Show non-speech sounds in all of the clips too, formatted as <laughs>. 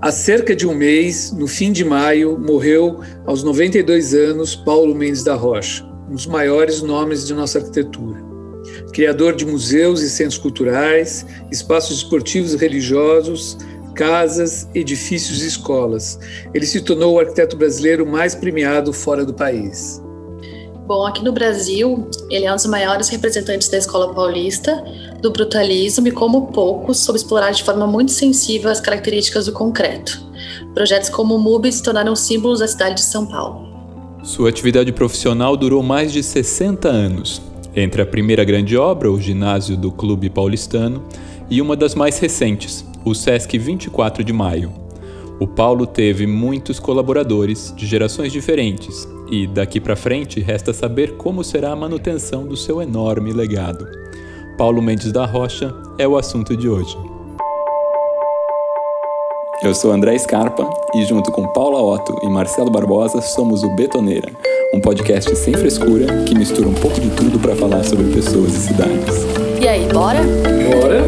Há cerca de um mês, no fim de maio, morreu, aos 92 anos, Paulo Mendes da Rocha, um dos maiores nomes de nossa arquitetura. Criador de museus e centros culturais, espaços esportivos e religiosos, casas, edifícios e escolas. Ele se tornou o arquiteto brasileiro mais premiado fora do país. Bom, aqui no Brasil, ele é um dos maiores representantes da escola paulista, do brutalismo e, como poucos, soube explorar de forma muito sensível as características do concreto. Projetos como o MUBI se tornaram símbolos da cidade de São Paulo. Sua atividade profissional durou mais de 60 anos, entre a primeira grande obra, o ginásio do Clube Paulistano, e uma das mais recentes, o SESC 24 de Maio. O Paulo teve muitos colaboradores de gerações diferentes e daqui para frente resta saber como será a manutenção do seu enorme legado. Paulo Mendes da Rocha é o assunto de hoje. Eu sou André Scarpa e junto com Paula Otto e Marcelo Barbosa somos o Betoneira, um podcast sem frescura que mistura um pouco de tudo para falar sobre pessoas e cidades. E aí, bora? Bora!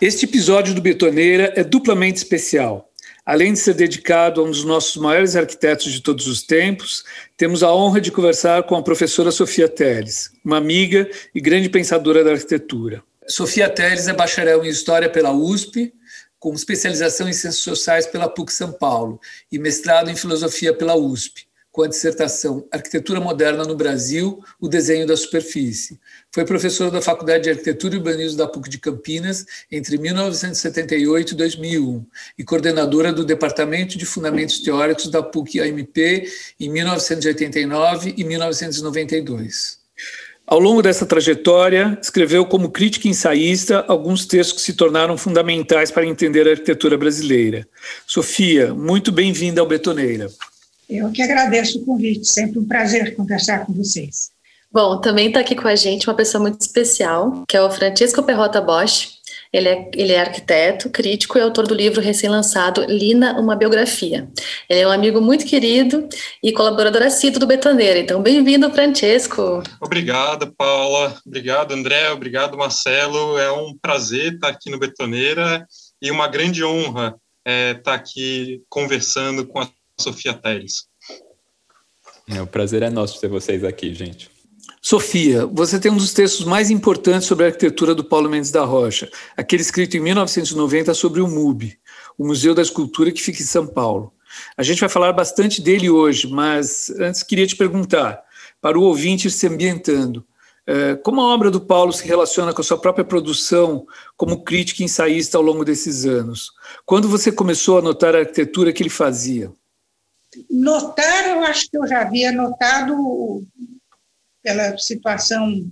Este episódio do Betoneira é duplamente especial. Além de ser dedicado a um dos nossos maiores arquitetos de todos os tempos, temos a honra de conversar com a professora Sofia Teles, uma amiga e grande pensadora da arquitetura. Sofia Teles é bacharel em História pela USP, com especialização em Ciências Sociais pela PUC São Paulo e mestrado em Filosofia pela USP com a dissertação Arquitetura Moderna no Brasil, o desenho da superfície. Foi professora da Faculdade de Arquitetura e Urbanismo da PUC de Campinas entre 1978 e 2001 e coordenadora do Departamento de Fundamentos Teóricos da PUC-AMP em 1989 e 1992. Ao longo dessa trajetória, escreveu como crítica e ensaísta alguns textos que se tornaram fundamentais para entender a arquitetura brasileira. Sofia, muito bem-vinda ao Betoneira. Eu que agradeço o convite, sempre um prazer conversar com vocês. Bom, também está aqui com a gente uma pessoa muito especial, que é o Francisco Perrota Bosch. Ele é, ele é arquiteto, crítico e autor do livro recém-lançado Lina, uma biografia. Ele é um amigo muito querido e colaborador assíduo do Betoneira. Então, bem-vindo, Francesco. Obrigado, Paula. Obrigado, André. Obrigado, Marcelo. É um prazer estar aqui no Betoneira e uma grande honra é, estar aqui conversando com a Sofia Teles. É, o prazer é nosso ter vocês aqui, gente. Sofia, você tem um dos textos mais importantes sobre a arquitetura do Paulo Mendes da Rocha, aquele escrito em 1990 sobre o MUB, o Museu da Escultura que fica em São Paulo. A gente vai falar bastante dele hoje, mas antes queria te perguntar, para o ouvinte ir se ambientando, eh, como a obra do Paulo se relaciona com a sua própria produção como crítica e ensaísta ao longo desses anos? Quando você começou a notar a arquitetura que ele fazia? Notar, eu acho que eu já havia notado pela situação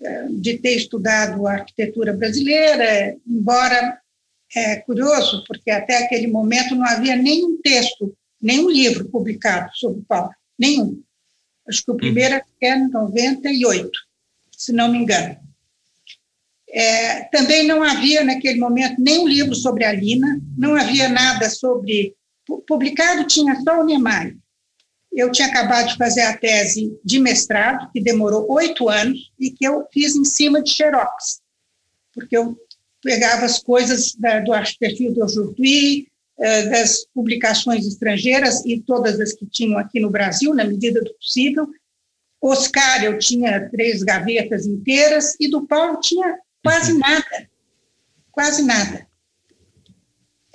é, de ter estudado a arquitetura brasileira, embora é curioso, porque até aquele momento não havia nenhum texto, nenhum livro publicado sobre Paulo, nenhum. Acho que o primeiro é em 98, se não me engano. É, também não havia naquele momento nenhum livro sobre a Lina, não havia nada sobre publicado tinha só o Niemeyer. Eu tinha acabado de fazer a tese de mestrado, que demorou oito anos, e que eu fiz em cima de xerox, porque eu pegava as coisas da, do perfil do Jourdui, eh, das publicações estrangeiras e todas as que tinham aqui no Brasil, na medida do possível. Oscar, eu tinha três gavetas inteiras, e do Paulo tinha quase uhum. nada, quase nada.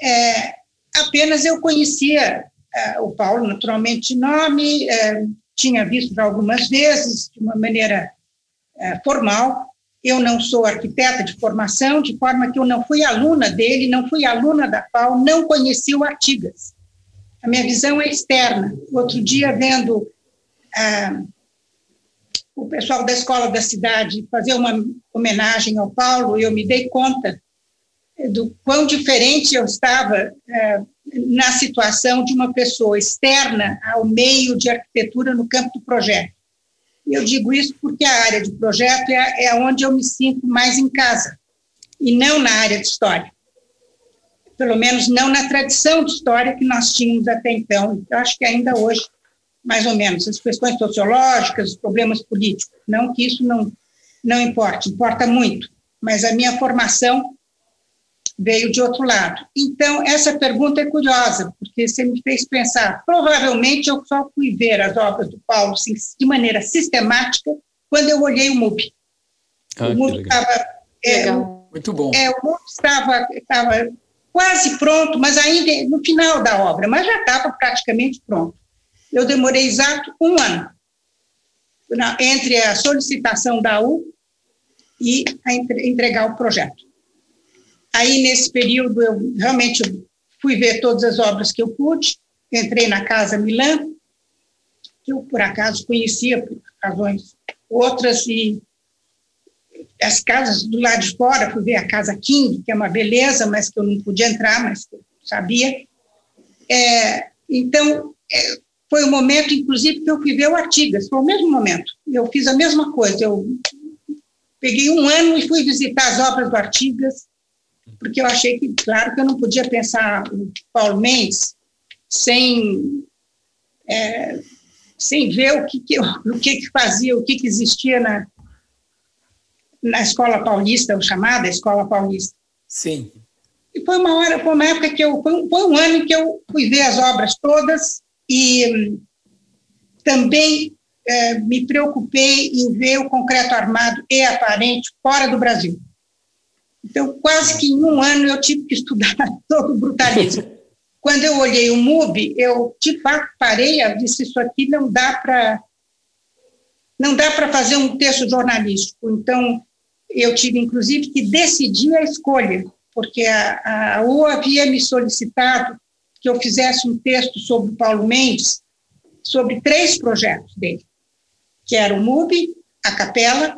É, apenas eu conhecia uh, o Paulo, naturalmente, nome, uh, tinha visto já algumas vezes, de uma maneira uh, formal. Eu não sou arquiteta de formação, de forma que eu não fui aluna dele, não fui aluna da FAO, não conheci o Artigas. A minha visão é externa. Outro dia, vendo o pessoal da escola da cidade fazer uma homenagem ao Paulo, eu me dei conta do quão diferente eu estava é, na situação de uma pessoa externa ao meio de arquitetura no campo do projeto. Eu digo isso porque a área de projeto é, é onde eu me sinto mais em casa, e não na área de história. Pelo menos não na tradição de história que nós tínhamos até então. Eu acho que ainda hoje, mais ou menos, as questões sociológicas, os problemas políticos. Não que isso não, não importe, importa muito, mas a minha formação veio de outro lado. Então, essa pergunta é curiosa, porque você me fez pensar. Provavelmente eu só fui ver as obras do Paulo assim, de maneira sistemática quando eu olhei o MUB. Ah, o MUB estava. É, Muito bom. É, o MUB estava, estava quase pronto, mas ainda no final da obra, mas já estava praticamente pronto. Eu demorei exato um ano na, entre a solicitação da U e a entregar o projeto. Aí, nesse período, eu realmente fui ver todas as obras que eu pude, entrei na Casa Milan, que eu, por acaso, conhecia por razões outras, e as casas do lado de fora, fui ver a Casa King, que é uma beleza, mas que eu não podia entrar, mas eu sabia. É, então, é, foi o momento, inclusive, que eu fui ver o Artigas, foi o mesmo momento. Eu fiz a mesma coisa, eu peguei um ano e fui visitar as obras do Artigas, porque eu achei que, claro, que eu não podia pensar o Paulo Mendes sem, é, sem ver o que, que, o que, que fazia, o que, que existia na, na Escola Paulista, o chamada Escola Paulista. Sim. E foi uma hora, foi uma época que eu, foi um, foi um ano em que eu fui ver as obras todas e também é, me preocupei em ver o concreto armado e aparente fora do Brasil. Então, quase que em um ano eu tive que estudar <laughs> todo o brutalismo. Quando eu olhei o MUB, eu de fato parei e disse: Isso aqui não dá para. Não dá para fazer um texto jornalístico. Então, eu tive, inclusive, que decidir a escolha, porque a, a U havia me solicitado que eu fizesse um texto sobre o Paulo Mendes, sobre três projetos dele, que era o MUB, a capela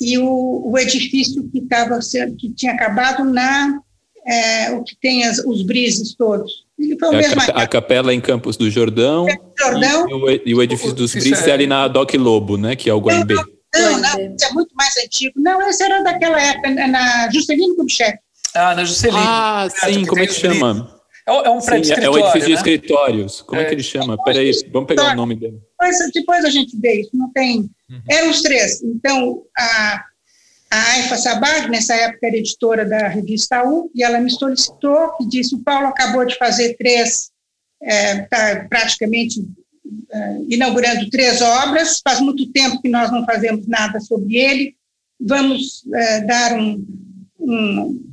e o, o edifício que, tava, que tinha acabado na é, o que tem as, os brises todos. Ele foi o é mesmo a, a capela em Campos do Jordão, Jordão e, o, e, o, edifício dos brises é ali na Doc Lobo, né, que é o Guaimbê. Não, não, não, é muito mais antigo. Não, esse era daquela época, na Juscelino Kubitschek. Ah, na Juscelino. Ah, sim, como é que chama? É, é um prédio Sim, É um edifício de né? escritórios. Como é, é que ele chama? Peraí, vamos pegar o nome dele. Depois, depois a gente vê isso, não tem... Uhum. Eram os três. Então, a, a Aifa Sabag, nessa época, era editora da revista U, e ela me solicitou e disse, o Paulo acabou de fazer três, está é, tá praticamente é, inaugurando três obras, faz muito tempo que nós não fazemos nada sobre ele, vamos é, dar um, um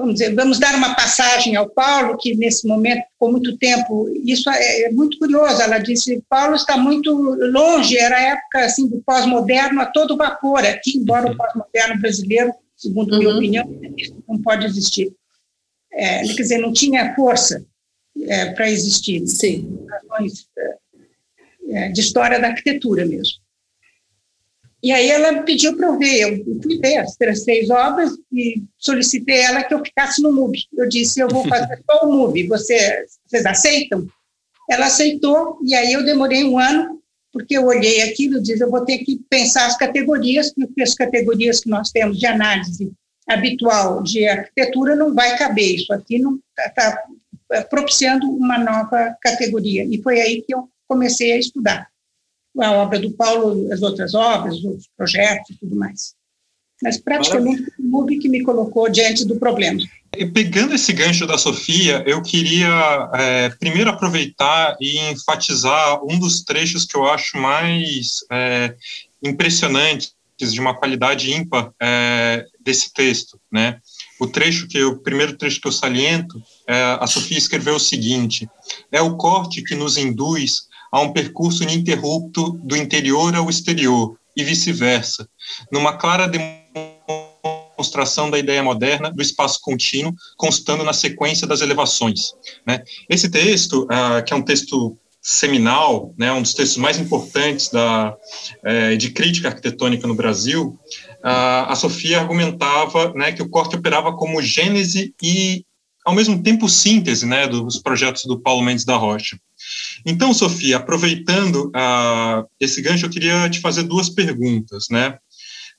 vamos dizer, vamos dar uma passagem ao Paulo, que nesse momento ficou muito tempo, isso é, é muito curioso, ela disse, Paulo está muito longe, era a época assim, do pós-moderno a todo vapor aqui, embora o pós-moderno brasileiro, segundo uhum. minha opinião, não pode existir. É, quer dizer, não tinha força é, para existir, Sim. razões é, de história da arquitetura mesmo. E aí ela pediu para eu ver, eu fui ver as três obras e solicitei ela que eu ficasse no MUB. Eu disse, eu vou fazer só o MUB, Você, vocês aceitam? Ela aceitou, e aí eu demorei um ano, porque eu olhei aquilo e disse, eu vou ter que pensar as categorias, porque as categorias que nós temos de análise habitual de arquitetura não vai caber, isso aqui não está tá propiciando uma nova categoria. E foi aí que eu comecei a estudar a obra do Paulo, as outras obras, os projetos e tudo mais. Mas praticamente o MUB que me colocou diante do problema. E pegando esse gancho da Sofia, eu queria é, primeiro aproveitar e enfatizar um dos trechos que eu acho mais é, impressionantes, de uma qualidade ímpar é, desse texto, né? O trecho que o primeiro trecho que eu saliento, é, a Sofia escreveu o seguinte: é o corte que nos induz a um percurso ininterrupto do interior ao exterior e vice-versa, numa clara demonstração da ideia moderna do espaço contínuo, constando na sequência das elevações. Né? Esse texto, uh, que é um texto seminal, né, um dos textos mais importantes da, eh, de crítica arquitetônica no Brasil, uh, a Sofia argumentava né, que o corte operava como gênese e, ao mesmo tempo, síntese né, dos projetos do Paulo Mendes da Rocha. Então, Sofia, aproveitando uh, esse gancho, eu queria te fazer duas perguntas, né?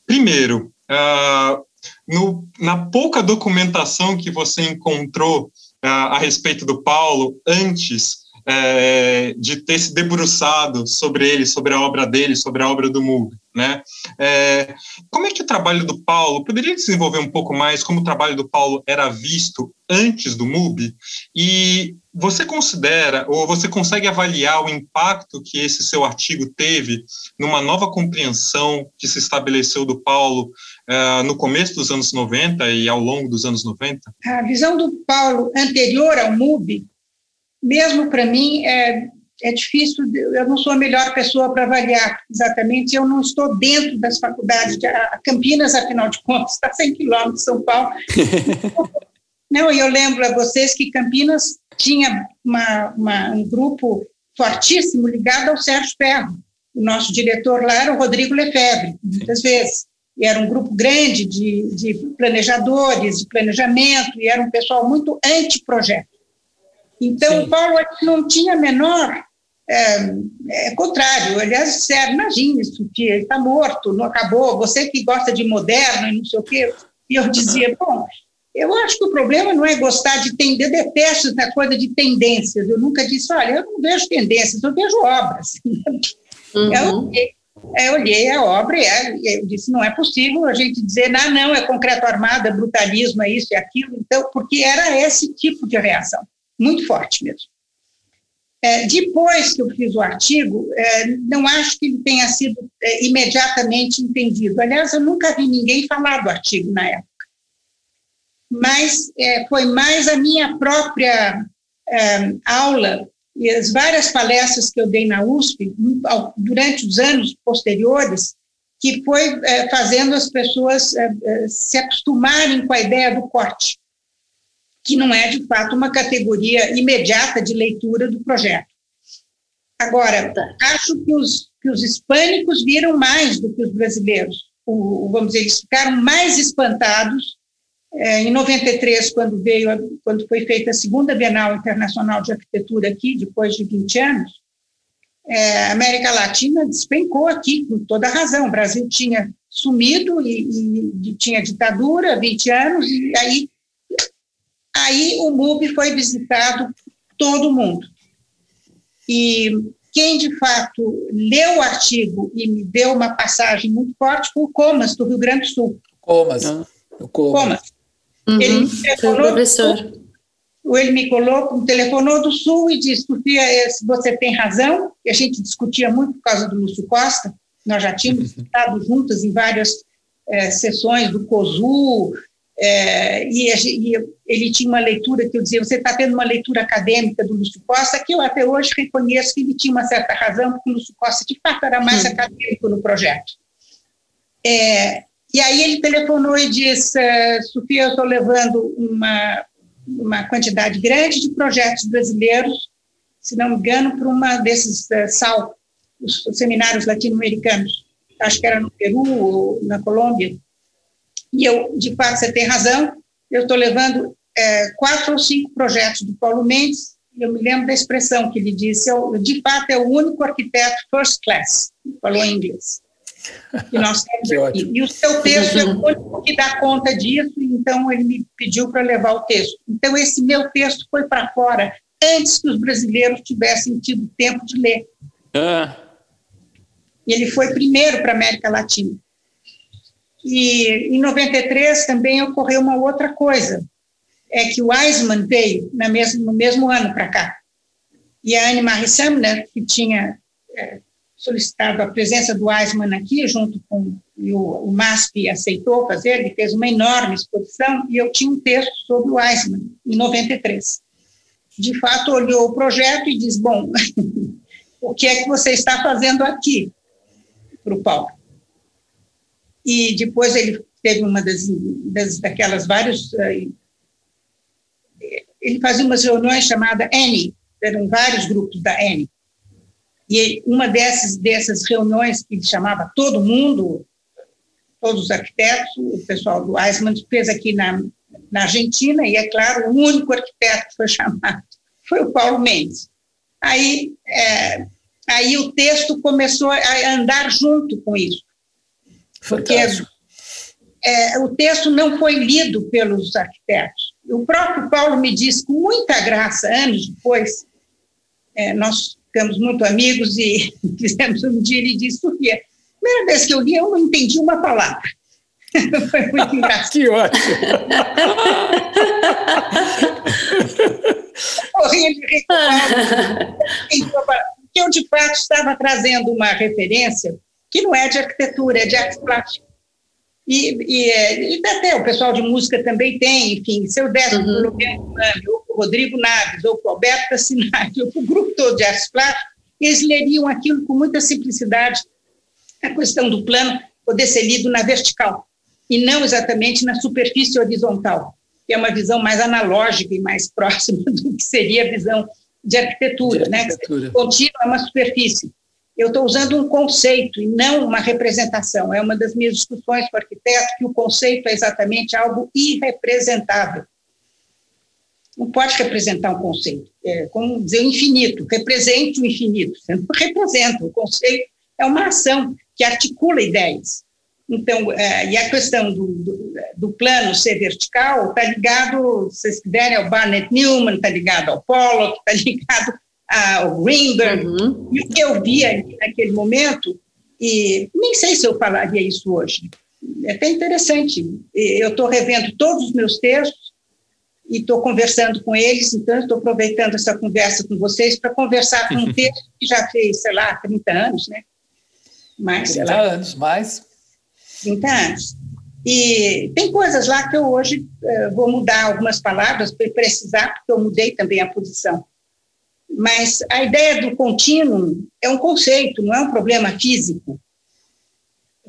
Primeiro, uh, no, na pouca documentação que você encontrou uh, a respeito do Paulo antes é, de ter se debruçado sobre ele, sobre a obra dele, sobre a obra do MUB. Né? É, como é que o trabalho do Paulo, poderia desenvolver um pouco mais como o trabalho do Paulo era visto antes do MUB? E você considera, ou você consegue avaliar o impacto que esse seu artigo teve numa nova compreensão que se estabeleceu do Paulo uh, no começo dos anos 90 e ao longo dos anos 90? A visão do Paulo anterior ao MUB, mesmo para mim, é, é difícil, eu não sou a melhor pessoa para avaliar exatamente, eu não estou dentro das faculdades, de, a Campinas, afinal de contas, está a 100 quilômetros de São Paulo. <laughs> não, e eu lembro a vocês que Campinas tinha uma, uma, um grupo fortíssimo ligado ao Sérgio Ferro. O nosso diretor lá era o Rodrigo Lefebvre, muitas vezes. E era um grupo grande de, de planejadores, de planejamento, e era um pessoal muito anti-projeto. Então, Sim. o Paulo não tinha menor é, é contrário, aliás, disseram, imagine, Sofia, ele está morto, não acabou, você que gosta de moderno e não sei o quê. E eu dizia, bom, eu acho que o problema não é gostar de tender, eu detesto essa coisa de tendências. Eu nunca disse, olha, eu não vejo tendências, eu vejo obras. <laughs> Uhum. Eu, olhei, eu olhei a obra e eu disse, não é possível a gente dizer, ah, não, é concreto armado, é brutalismo, é isso e é aquilo, então, porque era esse tipo de reação, muito forte mesmo. É, depois que eu fiz o artigo, é, não acho que ele tenha sido é, imediatamente entendido. Aliás, eu nunca vi ninguém falar do artigo na época. Mas é, foi mais a minha própria é, aula e as várias palestras que eu dei na USP durante os anos posteriores, que foi é, fazendo as pessoas se acostumarem com a ideia do corte que não é, de fato, uma categoria imediata de leitura do projeto. Agora, tá. acho que os, que os hispânicos viram mais do que os brasileiros. O, vamos dizer, eles ficaram mais espantados é, em 93, quando veio, quando foi feita a segunda Bienal Internacional de Arquitetura aqui, depois de 20 anos, é, a América Latina despencou aqui, com toda razão. O Brasil tinha sumido e, e tinha ditadura há 20 anos, e aí Aí o MUB foi visitado todo mundo. E quem de fato leu o artigo e me deu uma passagem muito forte foi o Comas, do Rio Grande do Sul. Comas. Ah, o Comas. Comas. Uhum, ele me telefonou. Professor. Ele me colocou, telefonou do Sul e disse: Sofia, você tem razão. E a gente discutia muito por causa do Lúcio Costa. Nós já tínhamos uhum. <laughs> estado juntas em várias é, sessões do COSU, é, e, e, ele tinha uma leitura que eu dizia, você está tendo uma leitura acadêmica do Lúcio Costa, que eu até hoje reconheço que ele tinha uma certa razão, porque o Lúcio Costa, de fato, era mais acadêmico no projeto. É, e aí ele telefonou e disse, é, Sofia, eu estou levando uma, uma quantidade grande de projetos brasileiros, se não me engano, para uma desses uh, SAL, os, os seminários latino-americanos, acho que era no Peru ou na Colômbia, e eu, de fato, você tem razão, eu estou levando é, quatro ou cinco projetos do Paulo Mendes, eu me lembro da expressão que ele disse, eu, de fato é o único arquiteto first class, falou em inglês, <laughs> que nós temos aqui. E o seu texto é o único que dá conta disso, então ele me pediu para levar o texto. Então esse meu texto foi para fora antes que os brasileiros tivessem tido tempo de ler. Ah. E ele foi primeiro para a América Latina. E em 93 também ocorreu uma outra coisa, é que o Eisman veio na mesmo, no mesmo ano para cá. E a Anne Marie Sumner, que tinha é, solicitado a presença do Eisman aqui, junto com o, o MASP aceitou fazer, ele fez uma enorme exposição, e eu tinha um texto sobre o Eisman, em 93. De fato, olhou o projeto e diz, bom, <laughs> o que é que você está fazendo aqui, para o Paulo? e depois ele teve uma das, das daquelas várias eh, ele fazia umas reuniões chamada N, eram vários grupos da N. E uma dessas, dessas reuniões que chamava todo mundo, todos os arquitetos, o pessoal do Eisman fez aqui na, na Argentina, e é claro, o único arquiteto que foi <laughs> chamado foi o Paulo Mendes. Aí, é, aí o texto começou a andar junto com isso. Porque é, o texto não foi lido pelos arquitetos. O próprio Paulo me disse, com muita graça, anos depois, é, nós ficamos muito amigos e <laughs> fizemos um dia ele disse, Sofia, primeira vez que eu li, eu não entendi uma palavra. <laughs> Foi muito engraçado. <laughs> que ótimo! Corria de eu, de fato, estava trazendo uma referência que não é de arquitetura, é de arte plástica. E, e, é, e, até o pessoal de música também tem, enfim, se eu desse uhum. Rodrigo Naves, ou para o Alberto Tassinati, <laughs> ou para o grupo todo de artes plásticas, eles leriam aquilo com muita simplicidade, a questão do plano poder ser lido na vertical, e não exatamente na superfície horizontal, que é uma visão mais analógica e mais <laughs> próxima do que seria a visão de arquitetura, de arquitetura. né? Contínua é uma superfície eu estou usando um conceito e não uma representação. É uma das minhas discussões com o arquiteto que o conceito é exatamente algo irrepresentável. Não pode representar um conceito. É como dizer o infinito, represente o infinito. Você não representa. O conceito é uma ação que articula ideias. Então, é, e a questão do, do, do plano ser vertical está ligado, se vocês quiserem, ao Barnett Newman, está ligado ao Pollock, está <laughs> ligado o Greenberg, uhum. e o que eu vi ali naquele momento, e nem sei se eu falaria isso hoje. É até interessante. Eu estou revendo todos os meus textos e estou conversando com eles, então estou aproveitando essa conversa com vocês para conversar com um <laughs> texto que já fez, sei lá, 30 anos, né? Mais, 30 lá, anos, mais. 30 anos. E tem coisas lá que eu hoje uh, vou mudar algumas palavras para precisar, porque eu mudei também a posição. Mas a ideia do contínuo é um conceito, não é um problema físico.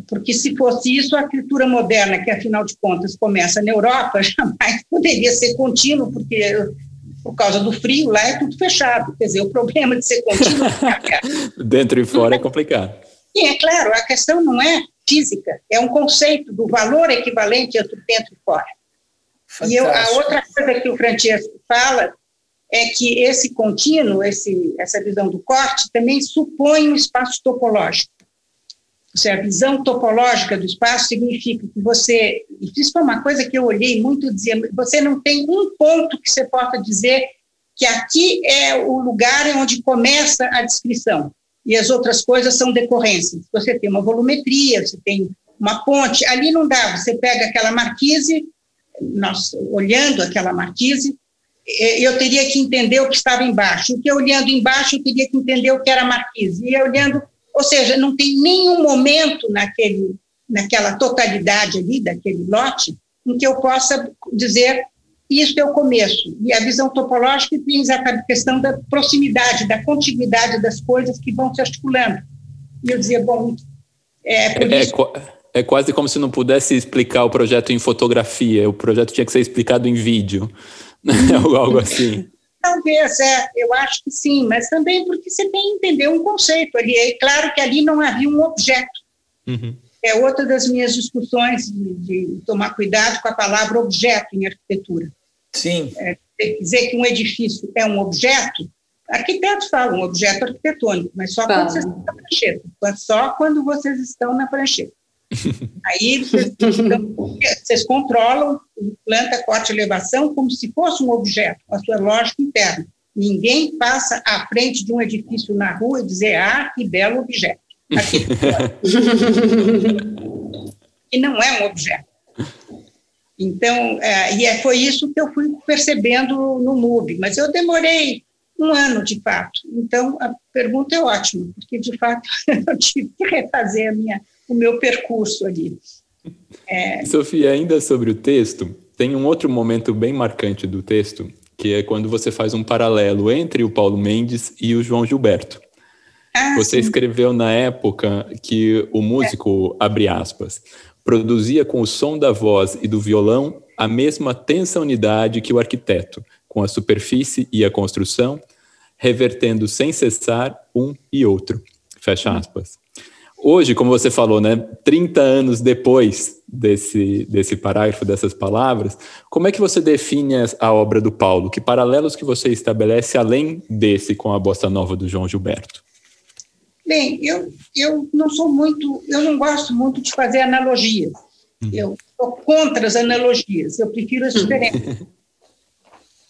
Porque se fosse isso, a arquitetura moderna, que afinal de contas começa na Europa, <laughs> jamais poderia ser contínuo, porque por causa do frio lá é tudo fechado. Quer dizer, o problema de ser contínuo. É <laughs> Dentro e fora é complicado. Sim, é claro, a questão não é física, é um conceito do valor equivalente entre dentro e fora. Fantástico. E eu, a outra coisa que o Francesco fala é que esse contínuo, esse, essa visão do corte, também supõe um espaço topológico. Seja, a visão topológica do espaço significa que você, isso foi uma coisa que eu olhei muito, dizia, você não tem um ponto que você possa dizer que aqui é o lugar onde começa a descrição, e as outras coisas são decorrências. Você tem uma volumetria, você tem uma ponte, ali não dá, você pega aquela marquise, nós olhando aquela marquise, é, eu teria que entender o que estava embaixo. O que olhando embaixo, eu teria que entender o que era marquise. E olhando, ou seja, não tem nenhum momento naquele, naquela totalidade ali, daquele lote, em que eu possa dizer isso é o começo. E a visão topológica tem a questão da proximidade, da contiguidade das coisas que vão se articulando. E eu dizia, bom, é por é, isso... É, é quase como se não pudesse explicar o projeto em fotografia, o projeto tinha que ser explicado em vídeo. <laughs> Ou algo assim. Talvez, é, eu acho que sim, mas também porque você tem que entender um conceito ali. É claro que ali não havia um objeto. Uhum. É outra das minhas discussões de, de, tomar cuidado com a palavra objeto em arquitetura. Sim. É, dizer que um edifício é um objeto, arquitetos falam um objeto arquitetônico, mas só quando vocês estão na prancheta, só quando vocês estão na prancheta. Aí vocês, vocês controlam planta, corte e elevação como se fosse um objeto, a sua lógica interna. Ninguém passa à frente de um edifício na rua e dizer, ah, que belo objeto. <laughs> e não é um objeto. Então, é, e é, foi isso que eu fui percebendo no MUB, mas eu demorei um ano, de fato. Então, a pergunta é ótima, porque, de fato, <laughs> eu tive que refazer a minha o meu percurso ali. É... Sofia, ainda sobre o texto, tem um outro momento bem marcante do texto, que é quando você faz um paralelo entre o Paulo Mendes e o João Gilberto. Ah, você sim. escreveu na época que o músico, é. abre aspas, produzia com o som da voz e do violão a mesma tensa unidade que o arquiteto, com a superfície e a construção, revertendo sem cessar um e outro. Fecha hum. aspas. Hoje, como você falou, né, 30 anos depois desse, desse parágrafo, dessas palavras, como é que você define a obra do Paulo? Que paralelos que você estabelece além desse com a bossa nova do João Gilberto? Bem, eu, eu não sou muito, eu não gosto muito de fazer analogias. Hum. Eu sou contra as analogias, eu prefiro as <laughs> diferenças.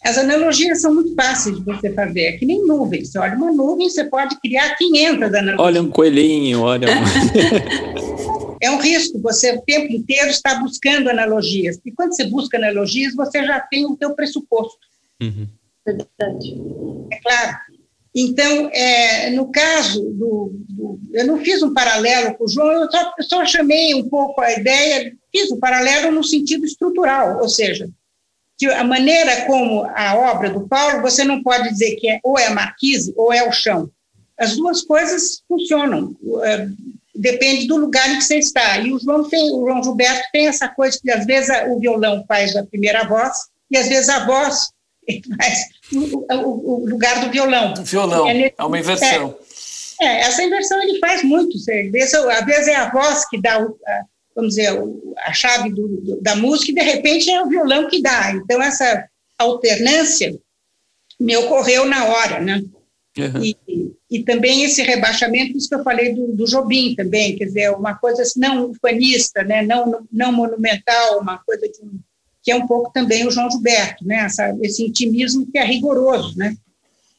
As analogias são muito fáceis de você fazer, é que nem nuvem. Você olha uma nuvem, você pode criar 500 analogias. Olha um coelhinho, olha. <laughs> é um risco, você o tempo inteiro está buscando analogias. E quando você busca analogias, você já tem o teu pressuposto. Uhum. É claro. Então, é, no caso do, do, Eu não fiz um paralelo com o João, eu só, eu só chamei um pouco a ideia, fiz um paralelo no sentido estrutural, ou seja, que a maneira como a obra do Paulo, você não pode dizer que é, ou é a marquise ou é o chão. As duas coisas funcionam, é, depende do lugar em que você está. E o João, tem, o João Gilberto tem essa coisa que às vezes o violão faz a primeira voz e às vezes a voz <laughs> faz o, o, o lugar do violão. Do violão, é, é uma inversão. É, é, essa inversão ele faz muito. Às vezes, às vezes é a voz que dá, o, a, vamos dizer, a chave do, do, da música e de repente é o violão que dá. Então essa alternância me ocorreu na hora, né? Uhum. E, e, também esse rebaixamento, isso que eu falei do, do Jobim também, quer dizer, uma coisa assim, não ufanista, né, não, não monumental, uma coisa de que é um pouco também o João Gilberto, né, Essa, esse intimismo que é rigoroso, né,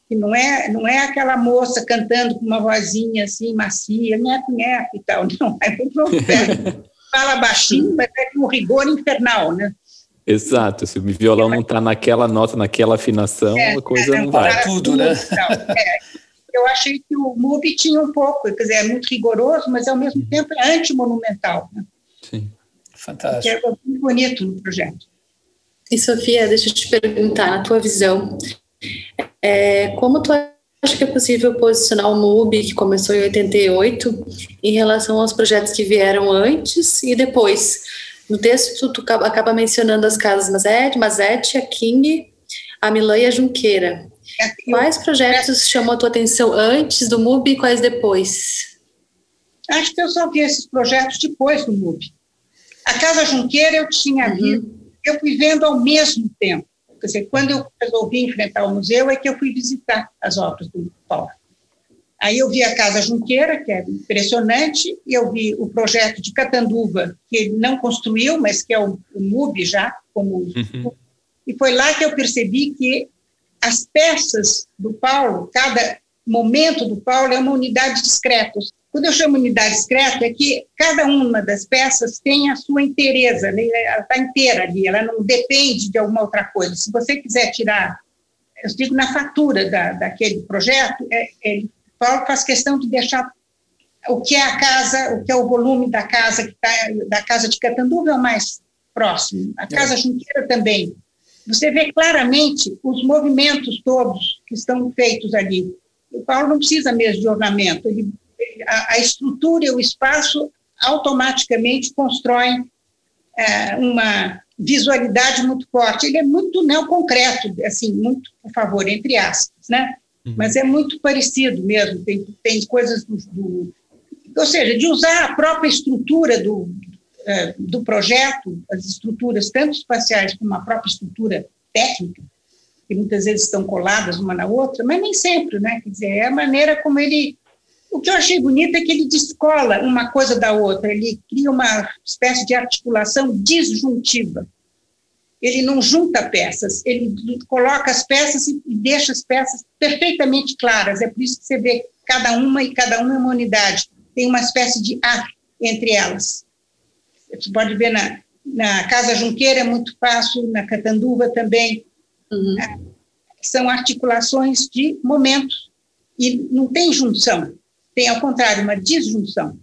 que não é, não é aquela moça cantando com uma vozinha assim, macia, nheco, nheco e tal, <laughs> não, é o João Gilberto, fala baixinho, mas é com um rigor infernal, né. Exato, se o violão não está naquela nota, naquela afinação, é, a coisa é, não vai. tudo, né? é. Eu achei que o MUBI tinha um pouco, quer dizer, é muito rigoroso, mas ao mesmo tempo é antimonumental. Né? Sim, fantástico. Que é muito bonito no projeto. E Sofia, deixa eu te perguntar, na tua visão, é, como tu acha que é possível posicionar o MUBI, que começou em 88, em relação aos projetos que vieram antes e depois? No texto, tu acaba mencionando as casas Mazete, Mazete, a King, a Milan e a Junqueira. Quais projetos chamam a tua atenção antes do MUBI e quais depois? Acho que eu só vi esses projetos depois do MUBI. A Casa Junqueira eu tinha uhum. visto, eu fui vendo ao mesmo tempo. Quer dizer, quando eu resolvi enfrentar o museu, é que eu fui visitar as obras do Paulo. Aí eu vi a Casa Junqueira, que é impressionante, e eu vi o projeto de Catanduva, que ele não construiu, mas que é o, o MUB já, como uhum. e foi lá que eu percebi que as peças do Paulo, cada momento do Paulo é uma unidade discreta. Quando eu chamo unidade discreta, é que cada uma das peças tem a sua inteireza, né? ela está inteira ali, ela não depende de alguma outra coisa. Se você quiser tirar, eu digo na fatura da, daquele projeto, é, é, Paulo faz questão de deixar o que é a casa, o que é o volume da casa que tá, da casa de Catanduva é o mais próximo. A casa é. Junqueira também. Você vê claramente os movimentos todos que estão feitos ali. O Paulo não precisa mesmo de ornamento. Ele, a, a, estrutura e o espaço automaticamente constroem é, uma visualidade muito forte. Ele é muito neoconcreto, assim, muito, por favor, entre aspas, né? Uhum. Mas é muito parecido mesmo, tem, tem coisas do, do, Ou seja, de usar a própria estrutura do, é, do projeto, as estruturas, tanto espaciais como a própria estrutura técnica, que muitas vezes estão coladas uma na outra, mas nem sempre, né? Quer dizer, é a maneira como ele. O que eu achei bonito é que ele descola uma coisa da outra, ele cria uma espécie de articulação disjuntiva ele não junta peças, ele coloca as peças e deixa as peças perfeitamente claras. É por isso que você vê cada uma e cada uma é uma unidade. Tem uma espécie de ar entre elas. Você pode ver na, na Casa Junqueira é muito fácil, na Catanduva também. Uhum. É, são articulações de momentos e não tem junção. Tem, ao contrário, uma disjunção.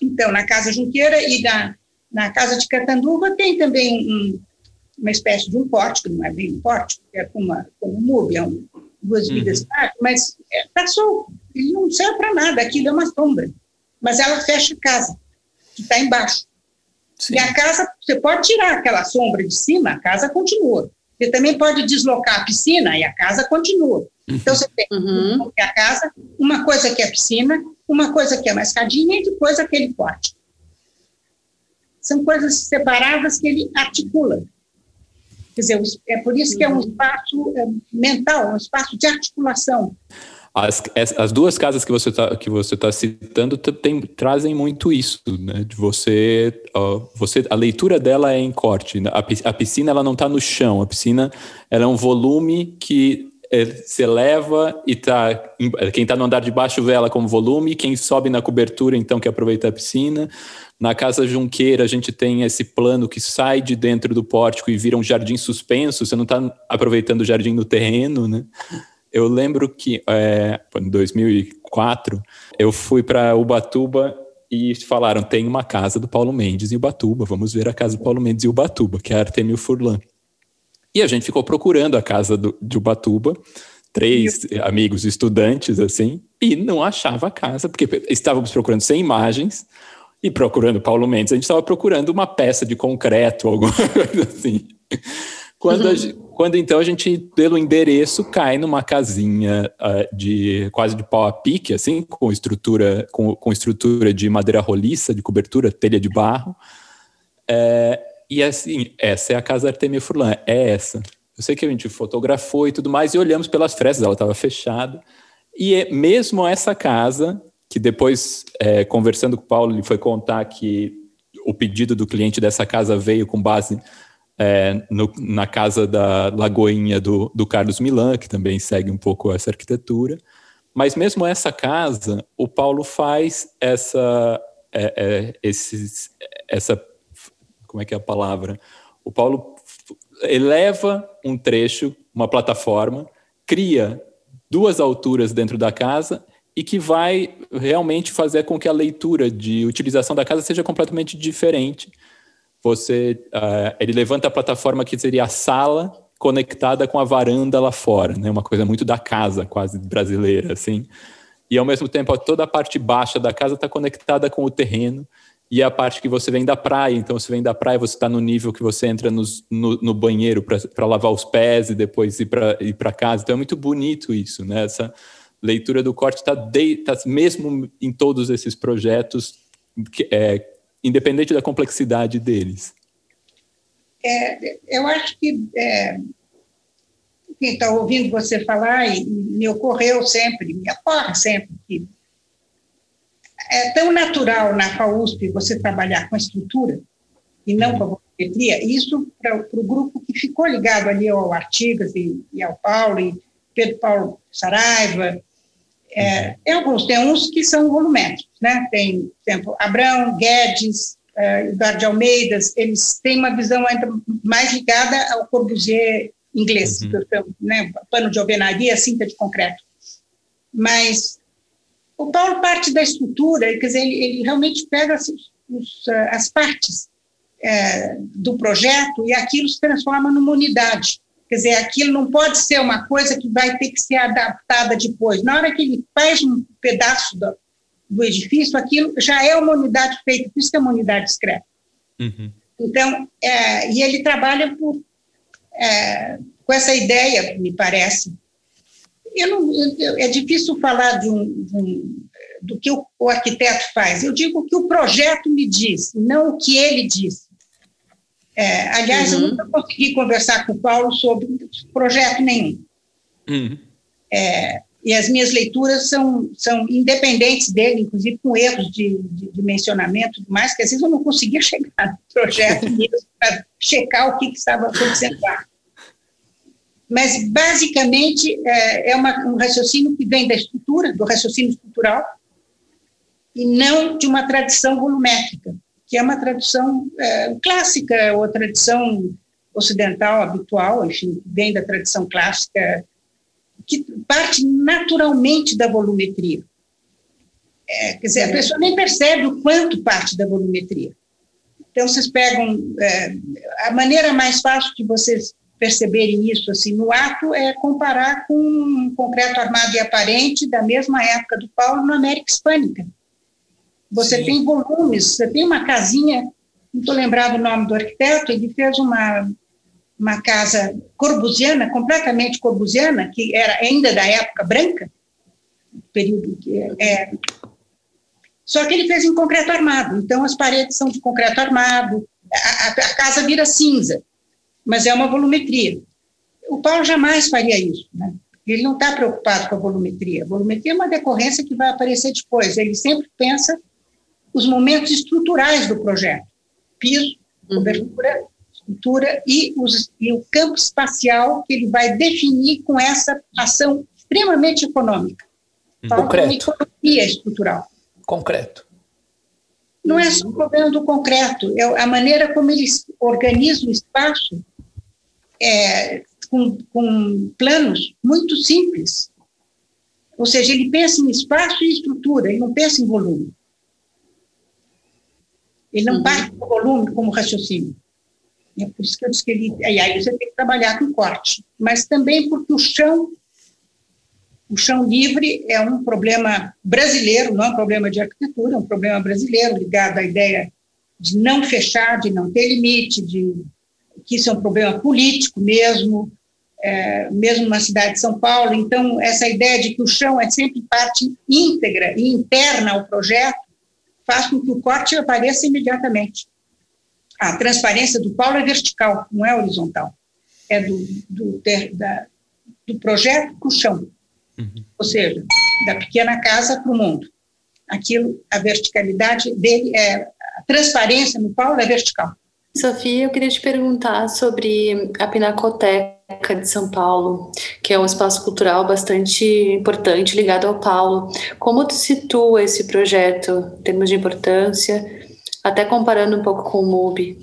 Então, na Casa Junqueira e na, na Casa de Catanduva tem também um, uma espécie de um pórtico, não é bem um pórtico, é como, uma, como um MUB, é um, duas uhum. vidas, mas está é, solto, ele não serve para nada, aquilo é uma sombra. Mas ela fecha a casa, que está embaixo. Sim. E a casa, você pode tirar aquela sombra de cima, a casa continua. Você também pode deslocar a piscina e a casa continua. Então você tem uhum. a casa, uma coisa que é a piscina, uma coisa que é uma escadinha e depois aquele pórtico. São coisas separadas que ele articula. Quer dizer, é por isso que é um uhum. espaço é, mental, um espaço de articulação. As, as duas casas que você está que você tá citando tem, trazem muito isso, né? De você, você, a leitura dela é em corte. Né? A, a piscina ela não está no chão. A piscina ela é um volume que é, se eleva e tá quem está no andar de baixo vê ela como volume. Quem sobe na cobertura então que aproveita a piscina. Na casa Junqueira a gente tem esse plano que sai de dentro do pórtico e vira um jardim suspenso. Você não está aproveitando o jardim no terreno, né? Eu lembro que é, em 2004 eu fui para Ubatuba e falaram: tem uma casa do Paulo Mendes em Ubatuba, vamos ver a casa do Paulo Mendes em Ubatuba, que é a Artemio Furlan. E a gente ficou procurando a casa do, de Ubatuba, três amigos estudantes assim, e não achava a casa, porque estávamos procurando sem imagens e procurando Paulo Mendes. A gente estava procurando uma peça de concreto, <laughs> alguma coisa assim. Quando, uhum. a, quando então a gente, pelo endereço, cai numa casinha uh, de quase de pau a pique, assim, com estrutura, com, com estrutura de madeira roliça, de cobertura, telha de barro. É, e assim, essa é a casa Artemia Furlan, é essa. Eu sei que a gente fotografou e tudo mais, e olhamos pelas frestas, ela estava fechada. E é mesmo essa casa, que depois, é, conversando com o Paulo, ele foi contar que o pedido do cliente dessa casa veio com base é, no, na casa da Lagoinha do, do Carlos Milan, que também segue um pouco essa arquitetura. Mas mesmo essa casa, o Paulo faz essa, é, é, esses, essa, como é que é a palavra? O Paulo eleva um trecho, uma plataforma, cria duas alturas dentro da casa e que vai realmente fazer com que a leitura de utilização da casa seja completamente diferente você uh, ele levanta a plataforma que seria a sala conectada com a varanda lá fora, né? Uma coisa muito da casa, quase brasileira, assim. E ao mesmo tempo toda a parte baixa da casa está conectada com o terreno e a parte que você vem da praia. Então, você vem da praia, você está no nível que você entra nos, no, no, banheiro para lavar os pés e depois ir para ir casa. Então, é muito bonito isso, né? Essa leitura do corte está tá mesmo em todos esses projetos que, é, independente da complexidade deles? É, eu acho que é, quem está ouvindo você falar, e me ocorreu sempre, me ocorre sempre, que é tão natural na FAUSP você trabalhar com a estrutura e não com a volumetria, isso para o grupo que ficou ligado ali ao Artigas e, e ao Paulo, e Pedro Paulo Saraiva, é, tem alguns, tem uns que são volumétricos, né? Tem, por exemplo, Abrão, Guedes, uh, Eduardo de Almeida, eles têm uma visão ainda mais ligada ao Corbusier inglês, uhum. né? Pano de alvenaria, cinta de concreto. Mas o Paulo parte da estrutura, quer dizer, ele, ele realmente pega as, os, as partes é, do projeto e aquilo se transforma numa unidade. Quer dizer, aquilo não pode ser uma coisa que vai ter que ser adaptada depois. Na hora que ele faz um pedaço do, do edifício, aquilo já é uma unidade feita, por isso que é uma unidade discreta. Uhum. Então, é, e ele trabalha por, é, com essa ideia, me parece. Eu não, eu, é difícil falar de um, de um, do que o, o, arquiteto faz. Eu digo o que o projeto me diz, não o que ele diz. É, aliás, uhum. eu nunca consegui conversar com o Paulo sobre projeto nenhum. Uhum. É, e as minhas leituras são, são independentes dele, inclusive com erros de, de, de mencionamento mais, que às vezes eu não conseguia <laughs> chegar no projeto para checar o que, que estava acontecendo lá. Mas, basicamente, é, é uma, um raciocínio que vem da estrutura, do raciocínio estrutural, e não de uma tradição volumétrica que é uma tradição é, clássica, ou tradição ocidental habitual, enfim, vem da tradição clássica, que parte naturalmente da volumetria. É, quer dizer, a pessoa nem percebe o quanto parte da volumetria. Então, vocês pegam. É, a maneira mais fácil de vocês perceberem isso assim no ato é comparar com um concreto armado e aparente da mesma época do Paulo na América Hispânica. Você Sim. tem volumes, você tem uma casinha, não estou lembrado o nome do arquiteto, ele fez uma, uma casa corbusiana, completamente corbusiana, que era ainda da época branca, período que é, é, só que ele fez em concreto armado, então as paredes são de concreto armado, a, a, casa vira cinza, mas é uma volumetria. O Paulo jamais faria isso, né? Ele não está preocupado com a volumetria. A volumetria é uma decorrência que vai aparecer depois. Ele sempre pensa os momentos estruturais do projeto: piso, cobertura, estrutura e, os, e o campo espacial que ele vai definir com essa ação extremamente econômica. Fala Concreto. economia estrutural. Concreto. Não é só o problema do concreto, é a maneira como ele organiza o espaço é, com, com planos muito simples. Ou seja, ele pensa em espaço e estrutura, ele não pensa em volume. Ele não uhum. parte do volume como raciocínio. É por isso que eu disse que ele. E aí você tem que trabalhar com corte. Mas também porque o chão o chão livre é um problema brasileiro, não é um problema de arquitetura, é um problema brasileiro ligado à ideia de não fechar, de não ter limite, de que isso é um problema político mesmo, é, mesmo na cidade de São Paulo. Então, essa ideia de que o chão é sempre parte íntegra e interna ao projeto faz com que o corte apareça imediatamente. A transparência do Paulo é vertical, não é horizontal. É do, do, da, do projeto para o chão. Uhum. Ou seja, da pequena casa para o mundo. Aquilo, a verticalidade dele é. A transparência no Paulo é vertical. Sofia, eu queria te perguntar sobre a Pinacoteca de São Paulo, que é um espaço cultural bastante importante ligado ao Paulo. Como tu situa esse projeto em termos de importância, até comparando um pouco com o MUBI?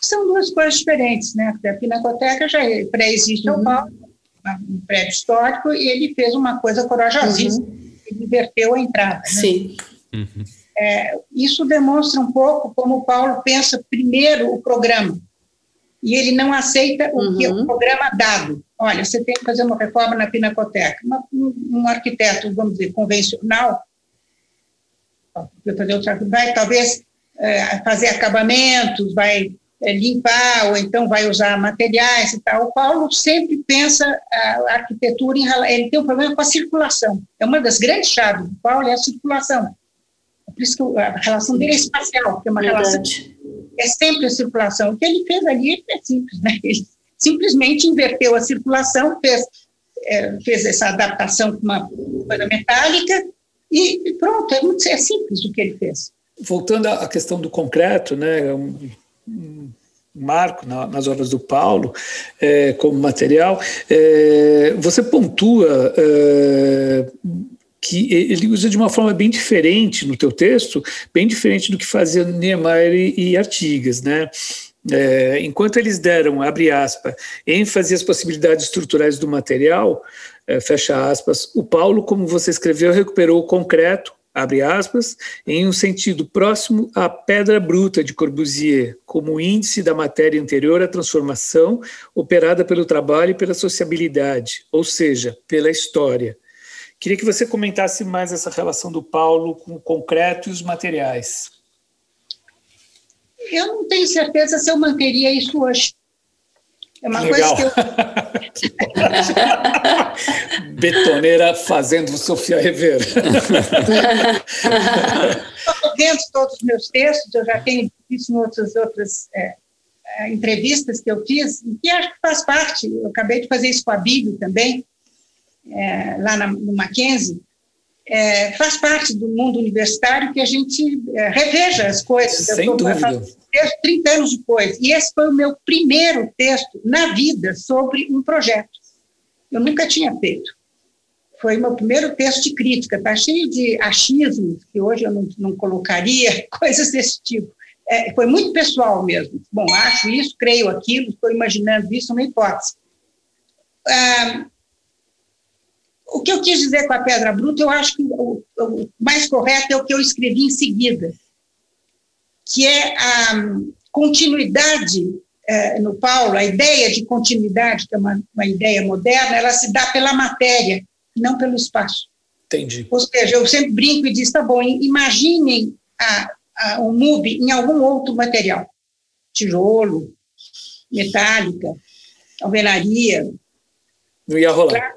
São duas coisas diferentes, né? Porque a Pinacoteca já pré-existe uhum. ao Paulo, um prédio histórico, e ele fez uma coisa corajosíssima, uhum. ele inverteu a entrada. Né? Sim. Uhum. É, isso demonstra um pouco como o Paulo pensa primeiro o programa, e ele não aceita o uhum. que o programa dado. Olha, você tem que fazer uma reforma na Pinacoteca. Uma, um, um, arquiteto, vamos dizer, convencional, vai talvez é, fazer acabamentos, vai é, limpar, ou então vai usar materiais e tal. O Paulo sempre pensa a arquitetura, em, ele tem um problema com a circulação. É uma das grandes chaves do Paulo, é a circulação. É por isso que a relação dele é espacial, porque é uma Verdade. relação é sempre a circulação. O que ele fez ali é simples, né? Ele simplesmente inverteu a circulação, fez, é, fez essa adaptação com uma coisa metálica e pronto, é, muito, é simples o que ele fez. Voltando à questão do concreto, né? um marco na, nas obras do Paulo é, como material, é, você pontua é, que ele usa de uma forma bem diferente no teu texto, bem diferente do que fazia Niemeyer e Artigas, né? É, enquanto eles deram, abre aspas, ênfase às possibilidades estruturais do material, é, fecha aspas, o Paulo, como você escreveu, recuperou o concreto, abre aspas, em um sentido próximo à pedra bruta de Corbusier, como índice da matéria anterior à transformação operada pelo trabalho e pela sociabilidade, ou seja, pela história. Queria que você comentasse mais essa relação do Paulo com o concreto e os materiais. Eu não tenho certeza se eu manteria isso hoje. É uma Legal. coisa que eu. <laughs> Betoneira fazendo Sofia Rivera. Estou vendo todos os meus textos, eu já tenho visto em outras, outras é, é, entrevistas que eu fiz, e acho que faz parte. Eu acabei de fazer isso com a Bíblia também, é, lá na, no Mackenzie. É, faz parte do mundo universitário que a gente é, reveja as coisas. Sem eu tô, dúvida texto 30 anos depois. E esse foi o meu primeiro texto na vida sobre um projeto. Eu nunca tinha feito. Foi meu primeiro texto de crítica. Está cheio de achismos, que hoje eu não, não colocaria, <laughs> coisas desse tipo. É, foi muito pessoal mesmo. Bom, acho isso, creio aquilo, estou imaginando isso, uma hipótese. Ah, o que eu quis dizer com a pedra bruta, eu acho que o, o mais correto é o que eu escrevi em seguida que é a continuidade é, no Paulo, a ideia de continuidade, que é uma, uma ideia moderna, ela se dá pela matéria, não pelo espaço. Entendi. Ou seja, eu sempre brinco e digo, tá bom, imaginem a, a, o MUB em algum outro material, tijolo, metálica, alvenaria. Não ia rolar.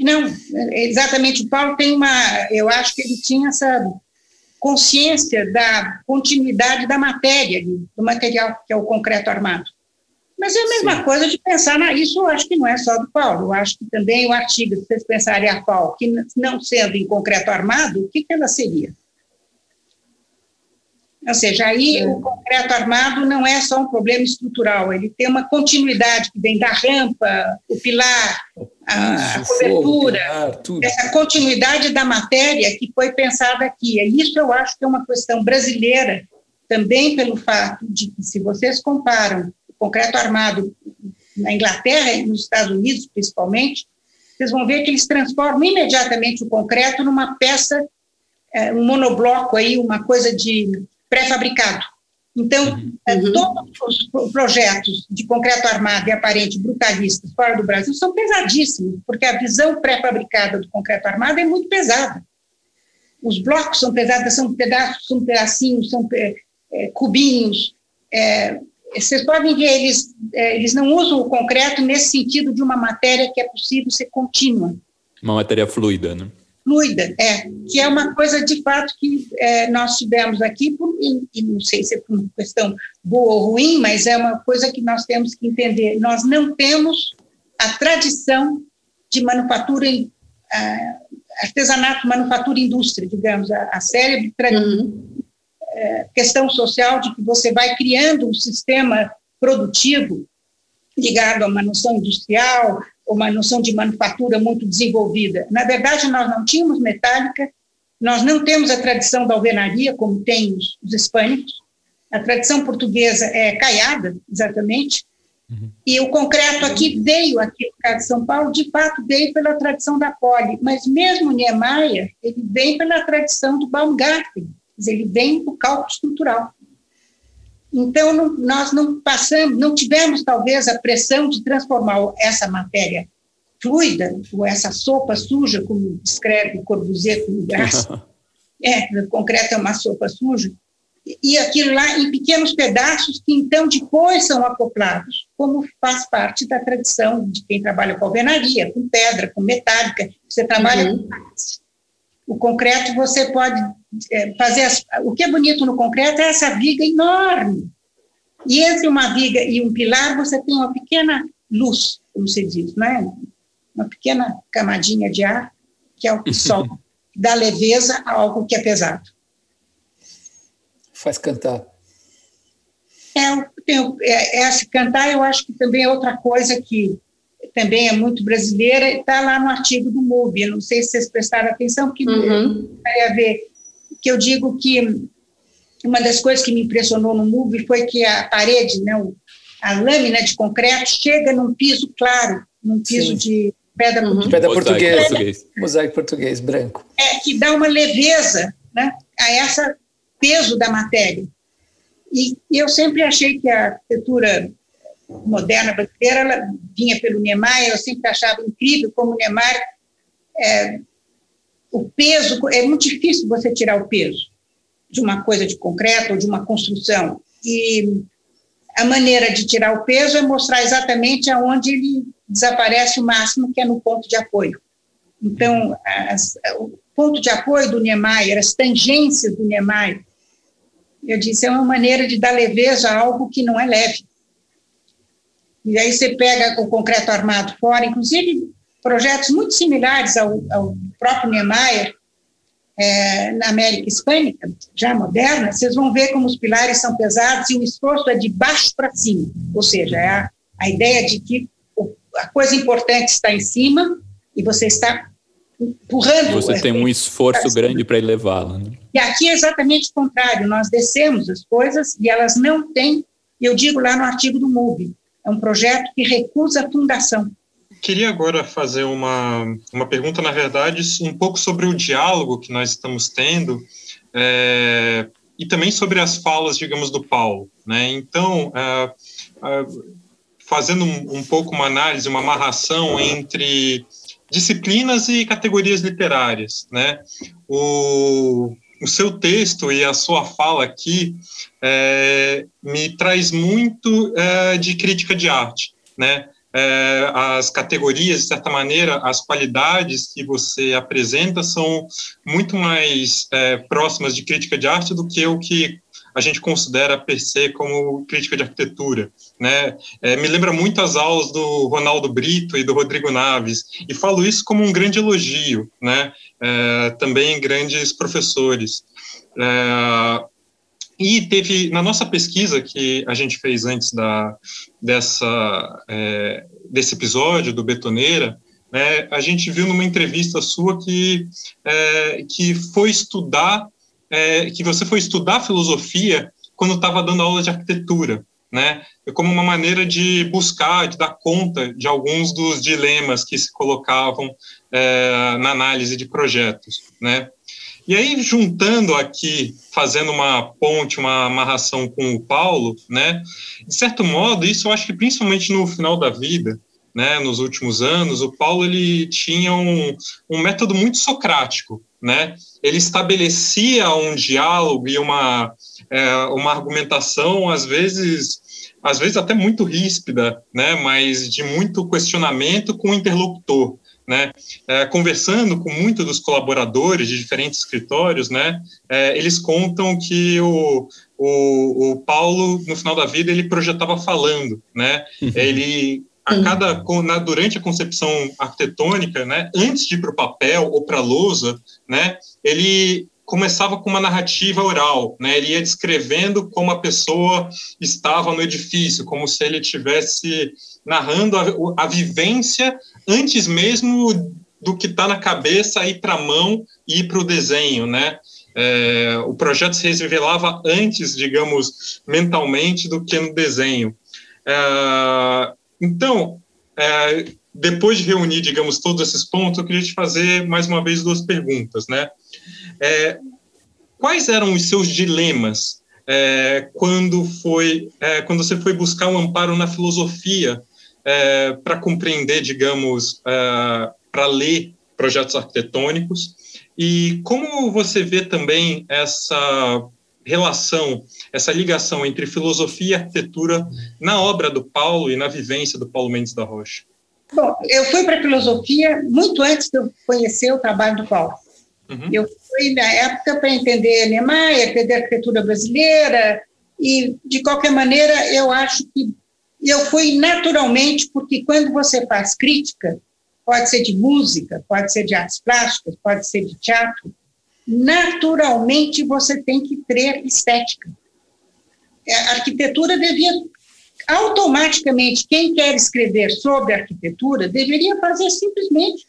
Não, exatamente, o Paulo tem uma, eu acho que ele tinha essa consciência da continuidade da matéria, do material que é o concreto armado. Mas é a mesma Sim. coisa de pensar na isso, eu acho que não é só do Paulo, eu acho que também o artigo, se vocês pensarem a qual, que não sendo em concreto armado, o que, que ela seria? Ou seja, aí é. o concreto armado não é só um problema estrutural, ele tem uma continuidade que vem da rampa, o pilar, a, a cobertura, fogo, pilar, essa continuidade da matéria que foi pensada aqui. E isso eu acho que é uma questão brasileira, também pelo fato de que, se vocês comparam o concreto armado na Inglaterra e nos Estados Unidos, principalmente, vocês vão ver que eles transformam imediatamente o concreto numa peça, é, um monobloco aí, uma coisa de pré-fabricado. Então, uhum. Eh, uhum. todos os projetos de concreto armado e aparente brutalistas fora do Brasil são pesadíssimos, porque a visão pré-fabricada do concreto armado é muito pesada. Os blocos são pesados, são pedaços, são pedacinhos, são é, cubinhos. É, vocês podem ver, eles, é, eles não usam o concreto nesse sentido de uma matéria que é possível ser contínua. Uma matéria fluida, né? Fluida, é, que é uma coisa de fato que é, nós tivemos aqui, por, e, e, não sei se é por questão boa ou ruim, mas é uma coisa que nós temos que entender. Nós não temos a tradição de manufatura, a, artesanato, manufatura indústria, digamos, a, a célebre uhum. é, questão social de que você vai criando um sistema produtivo ligado a uma noção industrial, uma noção de manufatura muito desenvolvida. Na verdade, nós não tínhamos metálica, nós não temos a tradição da alvenaria, como tem os, os hispânicos, a tradição portuguesa é caiada, exatamente, uhum. e o concreto aqui veio, aqui no caso de São Paulo, de fato veio pela tradição da poli, mas mesmo Niemeyer, ele vem pela tradição do Baumgarten, ele vem do cálculo estrutural. Então, não, nós não passamos, não tivemos talvez a pressão de transformar essa matéria fluida, ou essa sopa suja, como descreve Corbusier com gás, <laughs> é, o concreto é uma sopa suja, e aquilo lá em pequenos pedaços que então depois são acoplados, como faz parte da tradição de quem trabalha com alvenaria, com pedra, com metálica, você trabalha uhum. com o concreto você pode fazer. As, o que é bonito no concreto é essa viga enorme. E entre uma viga e um pilar você tem uma pequena luz, como se diz, não é? Uma pequena camadinha de ar, que é o <laughs> sol, que dá leveza a algo que é pesado. Faz cantar. É, tem, é, esse cantar eu acho que também é outra coisa que também é muito brasileira, está lá no artigo do MUB, não sei se vocês prestaram atenção, porque uhum. a ver, que eu digo que uma das coisas que me impressionou no MUB foi que a parede, né, a lâmina de concreto, chega num piso claro, num piso Sim. de pedra, uhum. pedra portuguesa, português. mosaico português, branco. É, que dá uma leveza né, a esse peso da matéria. E, e eu sempre achei que a arquitetura moderna brasileira, ela vinha pelo Niemeyer, eu sempre achava incrível como o Niemeyer, é, o peso, é muito difícil você tirar o peso de uma coisa de concreto ou de uma construção, e a maneira de tirar o peso é mostrar exatamente aonde ele desaparece o máximo, que é no ponto de apoio. Então, as, o ponto de apoio do Niemeyer, as tangências do Niemeyer, eu disse, é uma maneira de dar leveza a algo que não é leve. E aí você pega o concreto armado fora, inclusive projetos muito similares ao, ao próprio Niemeyer, é, na América Hispânica, já moderna, vocês vão ver como os pilares são pesados e o esforço é de baixo para cima, ou seja, é a, a ideia de que o, a coisa importante está em cima e você está empurrando. Você tem um esforço grande para elevá-la. Né? E aqui é exatamente o contrário, nós descemos as coisas e elas não têm, eu digo lá no artigo do MUV, é um projeto que recusa a fundação. Queria agora fazer uma, uma pergunta, na verdade, um pouco sobre o diálogo que nós estamos tendo é, e também sobre as falas, digamos, do Paulo. Né? Então, é, é, fazendo um, um pouco uma análise, uma amarração entre disciplinas e categorias literárias, né? O, o seu texto e a sua fala aqui é, me traz muito é, de crítica de arte, né? É, as categorias, de certa maneira, as qualidades que você apresenta são muito mais é, próximas de crítica de arte do que o que a gente considera per se como crítica de arquitetura. Né? É, me lembra muito as aulas do Ronaldo Brito e do Rodrigo Naves, e falo isso como um grande elogio, né? É, também grandes professores. É, e teve, na nossa pesquisa que a gente fez antes da, dessa, é, desse episódio do Betoneira, né, a gente viu numa entrevista sua que, é, que foi estudar, é, que você foi estudar filosofia quando estava dando aula de arquitetura, né, como uma maneira de buscar, de dar conta de alguns dos dilemas que se colocavam é, na análise de projetos, né. E aí, juntando aqui, fazendo uma ponte, uma amarração com o Paulo, né, de certo modo, isso eu acho que principalmente no final da vida, né, nos últimos anos, o Paulo ele tinha um, um método muito socrático, né? Ele estabelecia um diálogo e uma, é, uma argumentação, às vezes, às vezes até muito ríspida, né? Mas de muito questionamento com o interlocutor. Né, é, conversando com muitos dos colaboradores de diferentes escritórios, né, é, eles contam que o, o, o, Paulo, no final da vida, ele projetava falando, né, uhum. ele a cada na, durante a concepção arquitetônica, né, antes de ir para o papel ou para a lousa, né, ele começava com uma narrativa oral, né, ele ia descrevendo como a pessoa estava no edifício, como se ele tivesse narrando a, a vivência antes mesmo do que está na cabeça ir para a mão e ir para o desenho, né? É, o projeto se revelava antes, digamos, mentalmente do que no desenho. É, então, é, depois de reunir, digamos, todos esses pontos, eu queria te fazer mais uma vez duas perguntas, né? É, quais eram os seus dilemas é, quando foi, é, quando você foi buscar um amparo na filosofia é, para compreender, digamos, é, para ler projetos arquitetônicos? E como você vê também essa relação, essa ligação entre filosofia e arquitetura na obra do Paulo e na vivência do Paulo Mendes da Rocha? Bom, eu fui para a filosofia muito antes de eu conhecer o trabalho do Paulo. Uhum. Eu fui na época para entender Niemeyer, entender a arquitetura brasileira, e, de qualquer maneira, eu acho que eu fui naturalmente, porque quando você faz crítica, pode ser de música, pode ser de artes plásticas, pode ser de teatro, naturalmente você tem que ter estética. É, a arquitetura devia automaticamente quem quer escrever sobre arquitetura deveria fazer simplesmente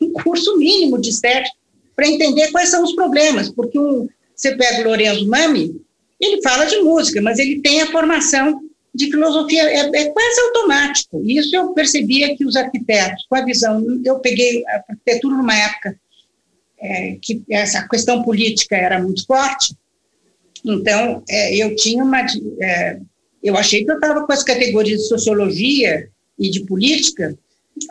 um curso mínimo de estética para entender quais são os problemas, porque um, você pega o Lorenzo Mami, ele fala de música, mas ele tem a formação de filosofia, é, é quase automático. Isso eu percebia que os arquitetos, com a visão, eu peguei a arquitetura numa época é, que essa questão política era muito forte, então é, eu tinha uma. É, eu achei que eu estava com as categorias de sociologia e de política,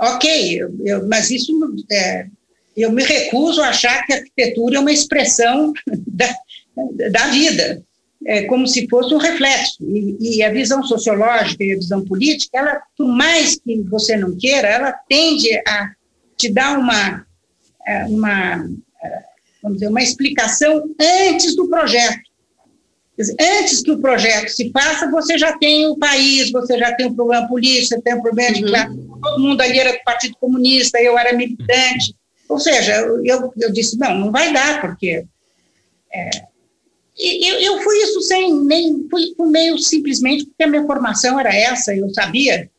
ok, eu, eu, mas isso. É, eu me recuso a achar que a arquitetura é uma expressão <laughs> da, da vida, é como se fosse um reflexo. E, e, a visão sociológica e a visão política, ela, por mais que você não queira, ela tende a te dar uma é, uma, é, vamos dizer, uma explicação antes do projeto. Antes que o projeto se faça, você já tem o país, você já tem o problema político, você tem o problema de uhum. classe. Todo mundo ali era do Partido Comunista, eu era militante. Ou seja, eu, eu disse, não, não vai dar, porque... É, eu, eu fui isso sem nem... Fui, fui meio simplesmente porque a minha formação era essa, eu sabia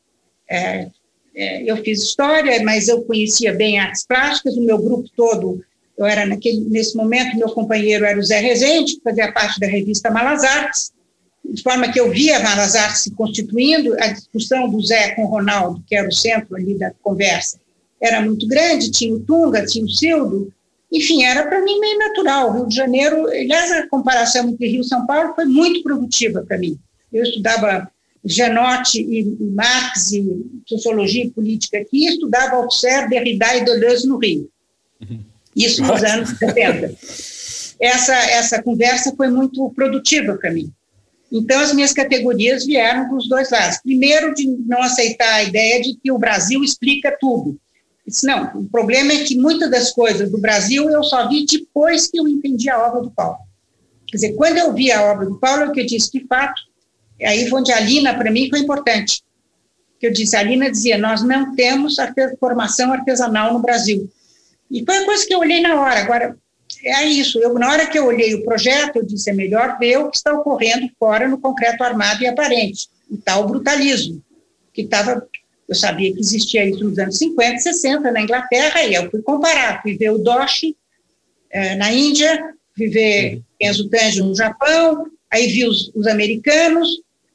é, é, eu fiz história, mas eu conhecia bem artes plásticas, o meu grupo todo, eu era naquele, nesse momento, meu companheiro era o Zé Rezende, que fazia parte da revista Malas Artes, de forma que eu via Malas Artes se constituindo, a discussão do Zé com o Ronaldo, que era o centro ali da conversa, era muito grande, tinha o Tunga, tinha o Cildo, enfim, era para mim meio natural. Rio de Janeiro, aliás, a comparação entre Rio e São Paulo foi muito produtiva para mim. Eu estudava Genote e Marx e Sociologia e Política aqui, estudava Althusser, Derrida e Deleuze no Rio. Uhum. Isso nos anos 70. Essa, essa conversa foi muito produtiva para mim. Então, as minhas categorias vieram dos dois lados. Primeiro, de não aceitar a ideia de que o Brasil explica tudo. Disse, não, o problema é que muitas das coisas do Brasil eu só vi depois que eu entendi a obra do Paulo. Quer dizer, quando eu vi a obra do Paulo, é que eu disse, de fato, aí foi onde a Lina, para mim, foi importante. Que eu disse, a Lina dizia, nós não temos formação artesanal no Brasil. E foi a coisa que eu olhei na hora. Agora, é isso. Eu, na hora que eu olhei o projeto, eu disse, é melhor ver o que está ocorrendo fora no concreto armado e aparente, o tal brutalismo, que estava eu sabia que existia isso nos anos 50, 60 na Inglaterra, e eu fui comparar, fui ver o Doshi eh, na Índia, fui ver Enzo Tange no Japão, aí vi os, os americanos,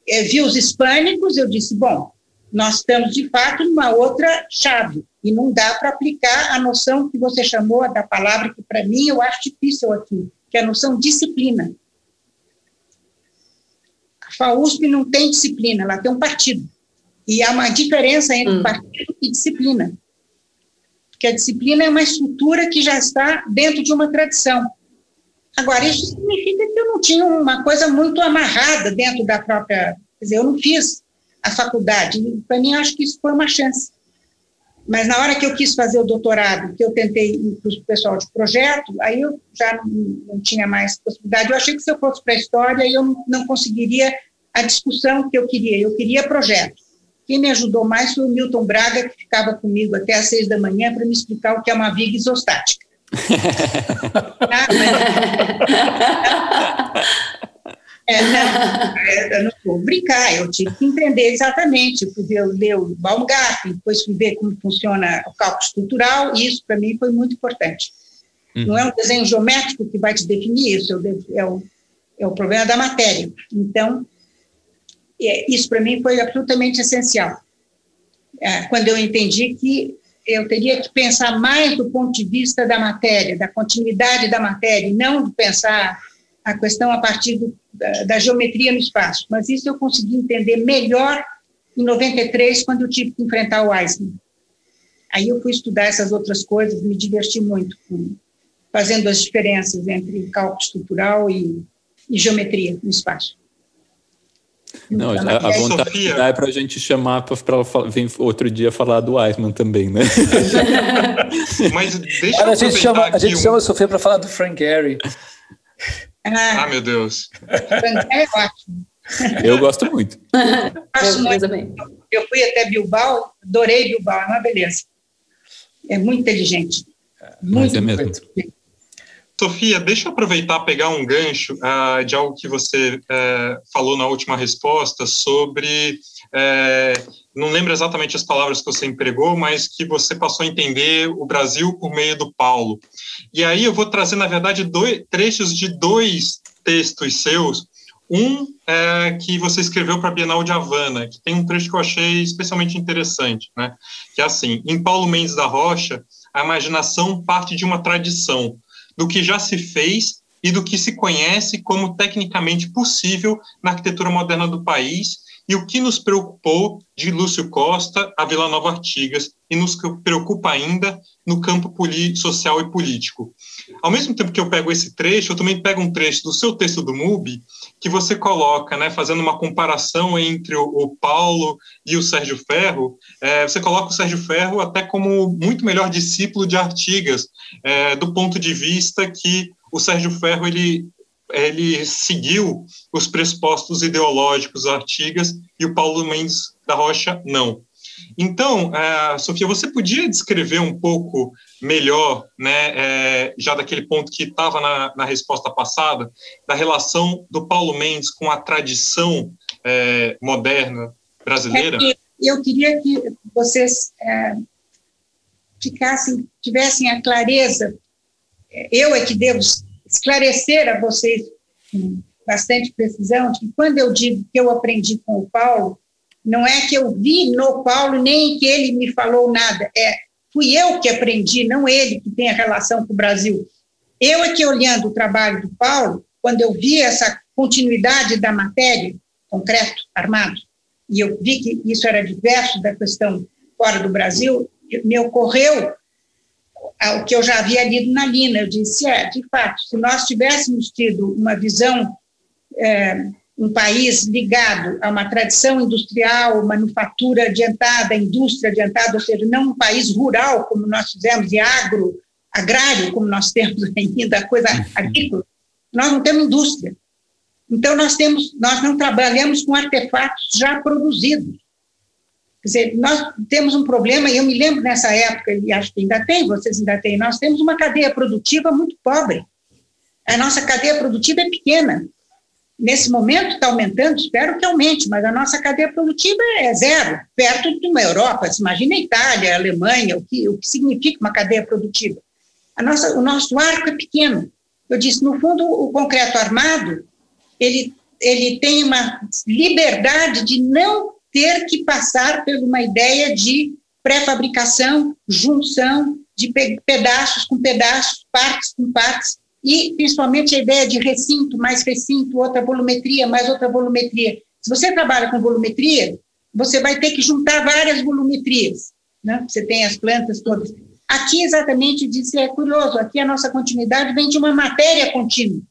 eh, vi os hispânicos, eu disse, bom, nós estamos de fato numa outra chave, e não dá para aplicar a noção que você chamou da palavra que para mim eu acho difícil aqui, que é a noção disciplina. A FAUSP não tem disciplina, ela tem um partido. E há uma diferença entre hum. partido e disciplina. Porque a disciplina é uma estrutura que já está dentro de uma tradição. Agora, isso significa que eu não tinha uma coisa muito amarrada dentro da própria. Quer dizer, eu não fiz a faculdade. Para mim, acho que isso foi uma chance. Mas na hora que eu quis fazer o doutorado, que eu tentei ir para o pessoal de projeto, aí eu já não, não tinha mais possibilidade. Eu achei que se eu fosse para a história, eu não conseguiria a discussão que eu queria. Eu queria projeto. Quem me ajudou mais foi o Milton Braga, que ficava comigo até às seis da manhã para me explicar o que é uma viga isostática. ah, é, não, é, eu não vou brincar, eu tive que entender exatamente. Eu fui ler o Baumgarten, depois fui ver como funciona o cálculo estrutural, e isso para mim foi muito importante. Uhum. Não é um desenho geométrico que vai te definir isso, é, é o, é o problema da matéria. Então, é, isso para mim foi absolutamente essencial. É, quando eu entendi que eu teria que pensar mais do ponto de vista da matéria, da continuidade da matéria, não pensar a questão a partir do, da, da, geometria no espaço. Mas isso eu consegui entender melhor em 93, quando eu tive que enfrentar o Weissman. Aí eu fui estudar essas outras coisas, me diverti muito fazendo as diferenças entre cálculo estrutural e, e geometria no espaço. Não, a, a vontade Sofia... dá é para a gente chamar para vir outro dia falar do Eisman também, né? <laughs> Mas deixa a gente chama A gente um... chama a Sofia para falar do Frank Gehry. Ah, ah, meu Deus. Frank é ótimo. Eu gosto muito. Eu, muito. eu fui até Bilbao, adorei Bilbao, é uma beleza. É muito inteligente. Muito, Mas é mesmo. Muito. Sofia, deixa eu aproveitar pegar um gancho uh, de algo que você uh, falou na última resposta sobre. Uh, não lembro exatamente as palavras que você empregou, mas que você passou a entender o Brasil por meio do Paulo. E aí eu vou trazer, na verdade, dois, trechos de dois textos seus. Um é, que você escreveu para a Bienal de Havana, que tem um trecho que eu achei especialmente interessante, né? que é assim, em Paulo Mendes da Rocha, a imaginação parte de uma tradição, do que já se fez e do que se conhece como tecnicamente possível na arquitetura moderna do país e o que nos preocupou de Lúcio Costa a Vila Nova Artigas e nos preocupa ainda no campo social e político. Ao mesmo tempo que eu pego esse trecho, eu também pego um trecho do seu texto do MUBI, que você coloca, né, fazendo uma comparação entre o, o Paulo e o Sérgio Ferro, é, você coloca o Sérgio Ferro até como muito melhor discípulo de Artigas, é, do ponto de vista que o Sérgio Ferro ele ele seguiu os pressupostos ideológicos Artigas e o Paulo Mendes da Rocha não. Então, uh, Sofia, você podia descrever um pouco melhor, né, é, já daquele ponto que estava na, na, resposta passada, da relação do Paulo Mendes com a tradição é, moderna brasileira? É eu queria que vocês é, ficassem, tivessem a clareza, eu é que devo esclarecer a vocês com bastante precisão de que quando eu digo que eu aprendi com o Paulo, não é que eu vi no Paulo, nem que ele me falou nada, é fui eu que aprendi, não ele que tem a relação com o Brasil. Eu é que olhando o trabalho do Paulo, quando eu vi essa continuidade da matéria, concreto, armado, e eu vi que isso era diverso da questão fora do Brasil, me ocorreu o que eu já havia lido na Lina. Eu disse, é, de fato, se nós tivéssemos tido uma visão é, um país ligado a uma tradição industrial, manufatura adiantada, indústria adiantada, ou seja, não um país rural, como nós fizemos, e agro, agrário, como nós temos <laughs> ainda, a coisa agrícola, Nós não temos indústria. Então, nós, temos, nós não trabalhamos com artefatos já produzidos. Quer dizer, nós temos um problema, e eu me lembro nessa época, e acho que ainda tem, vocês ainda têm, nós temos uma cadeia produtiva muito pobre. A nossa cadeia produtiva é pequena. Nesse momento está aumentando, espero que aumente, mas a nossa cadeia produtiva é zero, perto de uma Europa. Se imagina a Itália, a Alemanha, o que, o que significa uma cadeia produtiva. A nossa, o nosso arco é pequeno. Eu disse, no fundo, o concreto armado, ele, ele tem uma liberdade de não ter que passar por uma ideia de pré-fabricação, junção de pedaços com pedaços, partes com partes, e principalmente a ideia de recinto, mais recinto, outra volumetria, mais outra volumetria. Se você trabalha com volumetria, você vai ter que juntar várias volumetrias. Né? Você tem as plantas todas. Aqui, exatamente, disse, é curioso, aqui a nossa continuidade vem de uma matéria contínua.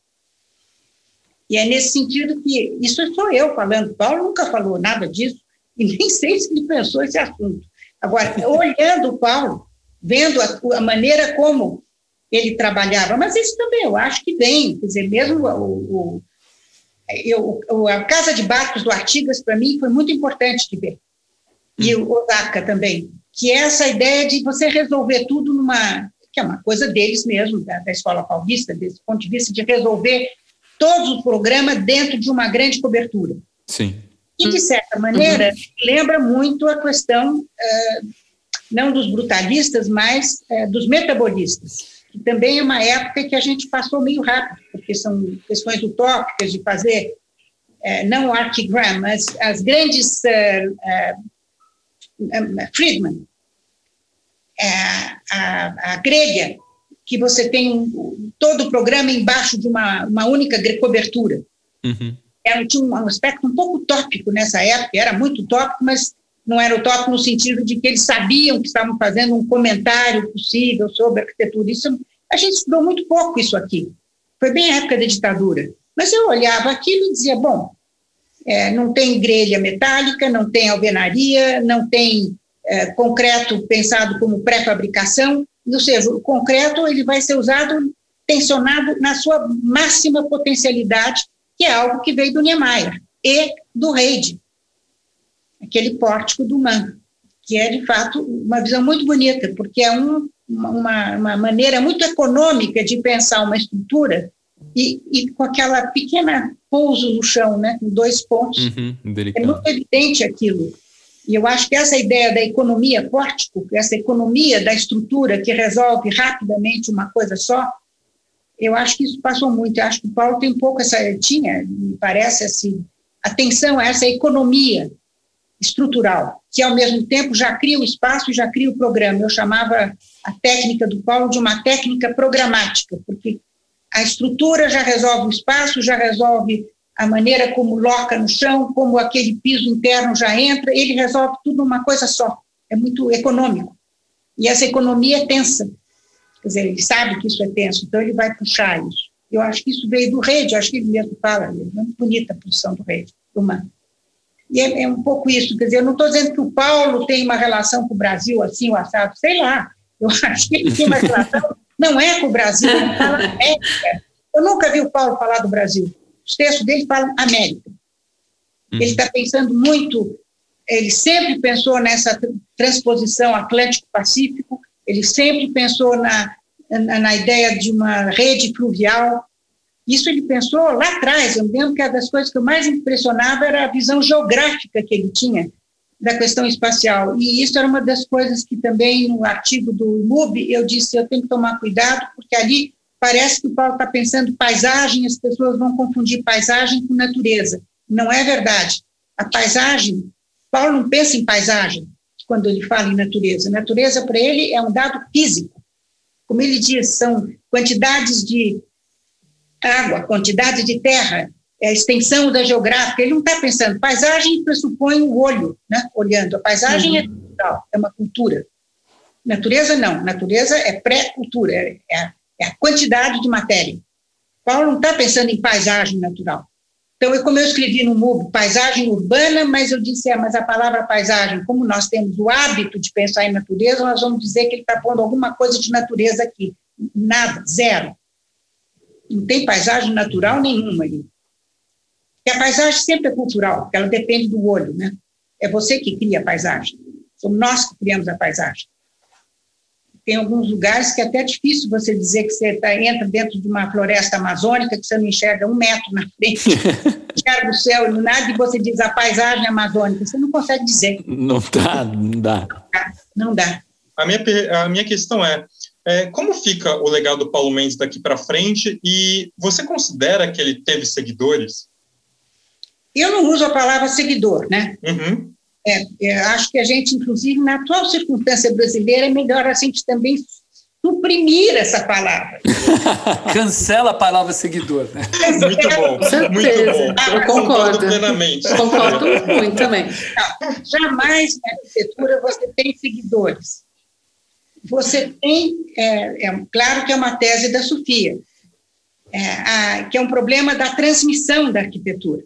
E é nesse sentido que, isso sou eu falando, Paulo nunca falou nada disso, <laughs> e nem sei se ele pensou esse assunto. Agora, olhando o Paulo, vendo a, a, maneira como ele trabalhava, mas isso também eu acho que vem, quer dizer, mesmo o, o eu, a Casa de Barcos do Artigas, para mim, foi muito importante de ver. E o Osaka também, que é essa ideia de você resolver tudo numa. que é uma coisa deles mesmo, da, da Escola Paulista, desse ponto de vista de resolver todos os programas dentro de uma grande cobertura. Sim. E, de certa maneira, uhum. lembra muito a questão, uh, não dos brutalistas, mas uh, dos metabolistas, que também é uma época que a gente passou meio rápido, porque são questões utópicas de fazer, uh, não Archigram, mas as grandes. Friedman, a, a grelha, que você tem um, todo o programa embaixo de uma, uma única cobertura. Uhum era, tinha um aspecto um pouco utópico nessa época, era muito utópico, mas não era utópico no sentido de que eles sabiam que estavam fazendo um comentário possível sobre arquitetura. Isso, a gente estudou muito pouco isso aqui. Foi bem a época da ditadura. Mas eu olhava aquilo e dizia, bom, é, não tem grelha metálica, não tem alvenaria, não tem é, concreto pensado como pré-fabricação, ou seja, o concreto ele vai ser usado tensionado na sua máxima potencialidade que é algo que veio do Niemeyer e do Reid, aquele pórtico do Man, que é, de fato, uma visão muito bonita, porque é um, uma, uma, maneira muito econômica de pensar uma estrutura e, e, com aquela pequena pouso no chão, né, com dois pontos. Uhum, é muito evidente aquilo. E eu acho que essa ideia da economia pórtico, essa economia da estrutura que resolve rapidamente uma coisa só, eu acho que isso passou muito. Eu acho que o Paulo tem um pouco essa, tinha, me parece assim, atenção a essa economia estrutural, que ao mesmo tempo já cria o espaço e já cria o programa. Eu chamava a técnica do Paulo de uma técnica programática, porque a estrutura já resolve o espaço, já resolve a maneira como loca no chão, como aquele piso interno já entra, ele resolve tudo numa coisa só. É muito econômico. E essa economia é tensa. Quer dizer, ele sabe que isso é tenso, então ele vai puxar isso. Eu acho que isso veio do Rede, acho que ele mesmo fala, é muito bonita a posição do Rede, do Man. E é, é, um pouco isso, quer dizer, eu não estou dizendo que o Paulo tem uma relação com o Brasil assim, o assado, sei lá, eu <laughs> acho que ele tem uma relação, não é com o Brasil, ele fala América. Eu nunca vi o Paulo falar do Brasil. Os textos dele falam América. Ele está pensando muito, ele sempre pensou nessa transposição Atlântico-Pacífico, ele sempre pensou na, na, na, ideia de uma rede fluvial. Isso ele pensou lá atrás. Eu me lembro que uma das coisas que eu mais impressionava era a visão geográfica que ele tinha da questão espacial. E isso era uma das coisas que também no artigo do MUB eu disse: eu tenho que tomar cuidado, porque ali parece que o Paulo está pensando paisagem, as pessoas vão confundir paisagem com natureza. Não é verdade. A paisagem, Paulo não pensa em paisagem, quando ele fala em natureza. Natureza, para ele, é um dado físico. Como ele diz, são quantidades de água, quantidade de terra, é a extensão da geográfica. Ele não está pensando. Paisagem pressupõe o olho, né? olhando. A paisagem é uhum. é cultural, é uma cultura. Natureza, não. Natureza é pré-cultura, é, é, é a quantidade de matéria. Paulo não está pensando em paisagem natural. Então, como eu escrevi no MUB, paisagem urbana, mas eu disse, é, mas a palavra paisagem, como nós temos o hábito de pensar em natureza, nós vamos dizer que ele está pondo alguma coisa de natureza aqui. Nada, zero. Não tem paisagem natural nenhuma ali. E a paisagem sempre é cultural, porque ela depende do olho, né? É você que cria a paisagem. Somos nós que criamos a paisagem. Tem alguns lugares que é até difícil você dizer que você tá, entra dentro de uma floresta amazônica, que você não enxerga um metro na frente, <laughs> enxerga o céu iluminado, e você diz a paisagem amazônica. Você não consegue dizer. Não dá, não dá. Não dá. A minha, a minha questão é, é, como fica o legado do Paulo Mendes daqui para frente e você considera que ele teve seguidores? Eu não uso a palavra seguidor, né? Uhum. É, acho que a gente, inclusive, na atual circunstância brasileira, é melhor a gente também suprimir essa palavra. <laughs> Cancela a palavra seguidor. Né? Muito bom, muito bom. Ah, eu concordo. plenamente. Concordo muito também. Não, jamais na arquitetura você tem seguidores. Você tem, é, é, claro que é uma tese da Sofia, é, a, que é um problema da transmissão da arquitetura.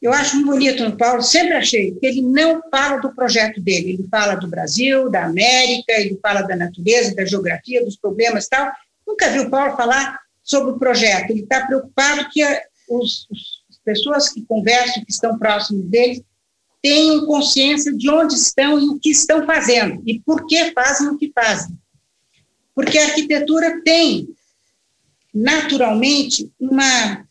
Eu acho muito bonito no Paulo, sempre achei que ele não fala do projeto dele, ele fala do Brasil, da América, ele fala da natureza, da geografia, dos problemas tal. Nunca vi o Paulo falar sobre o projeto, ele está preocupado que as pessoas que conversam, que estão próximos dele, tenham consciência de onde estão e o que estão fazendo, e por que fazem o que fazem. Porque a arquitetura tem, naturalmente, uma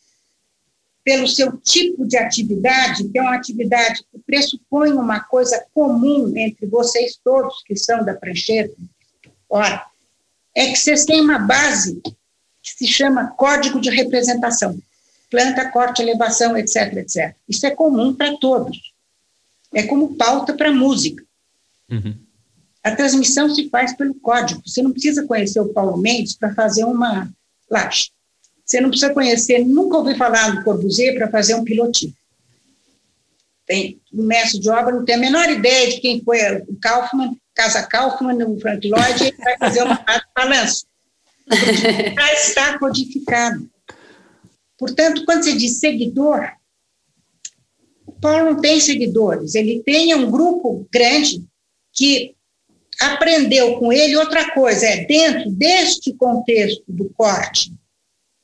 pelo seu tipo de atividade, que é uma atividade que pressupõe uma coisa comum entre vocês todos que são da prancheta, ora, é que vocês têm uma base que se chama código de representação. Planta, corte, elevação, etc, etc. Isso é comum para todos. É como pauta para música. Uhum. A transmissão se faz pelo código. Você não precisa conhecer o Paulo Mendes para fazer uma laje. Você não precisa conhecer, nunca ouvi falar do Corbusier para fazer um pilotinho. Tem, o mestre de obra não tem a menor ideia de quem foi o Kaufman, Casa Kaufman, o Frank Lloyd, ele vai fazer uma <laughs> balanço. Já está codificado. Portanto, quando você diz seguidor, Paulo não tem seguidores, ele tem um grupo grande que aprendeu com ele outra coisa, é dentro deste contexto do corte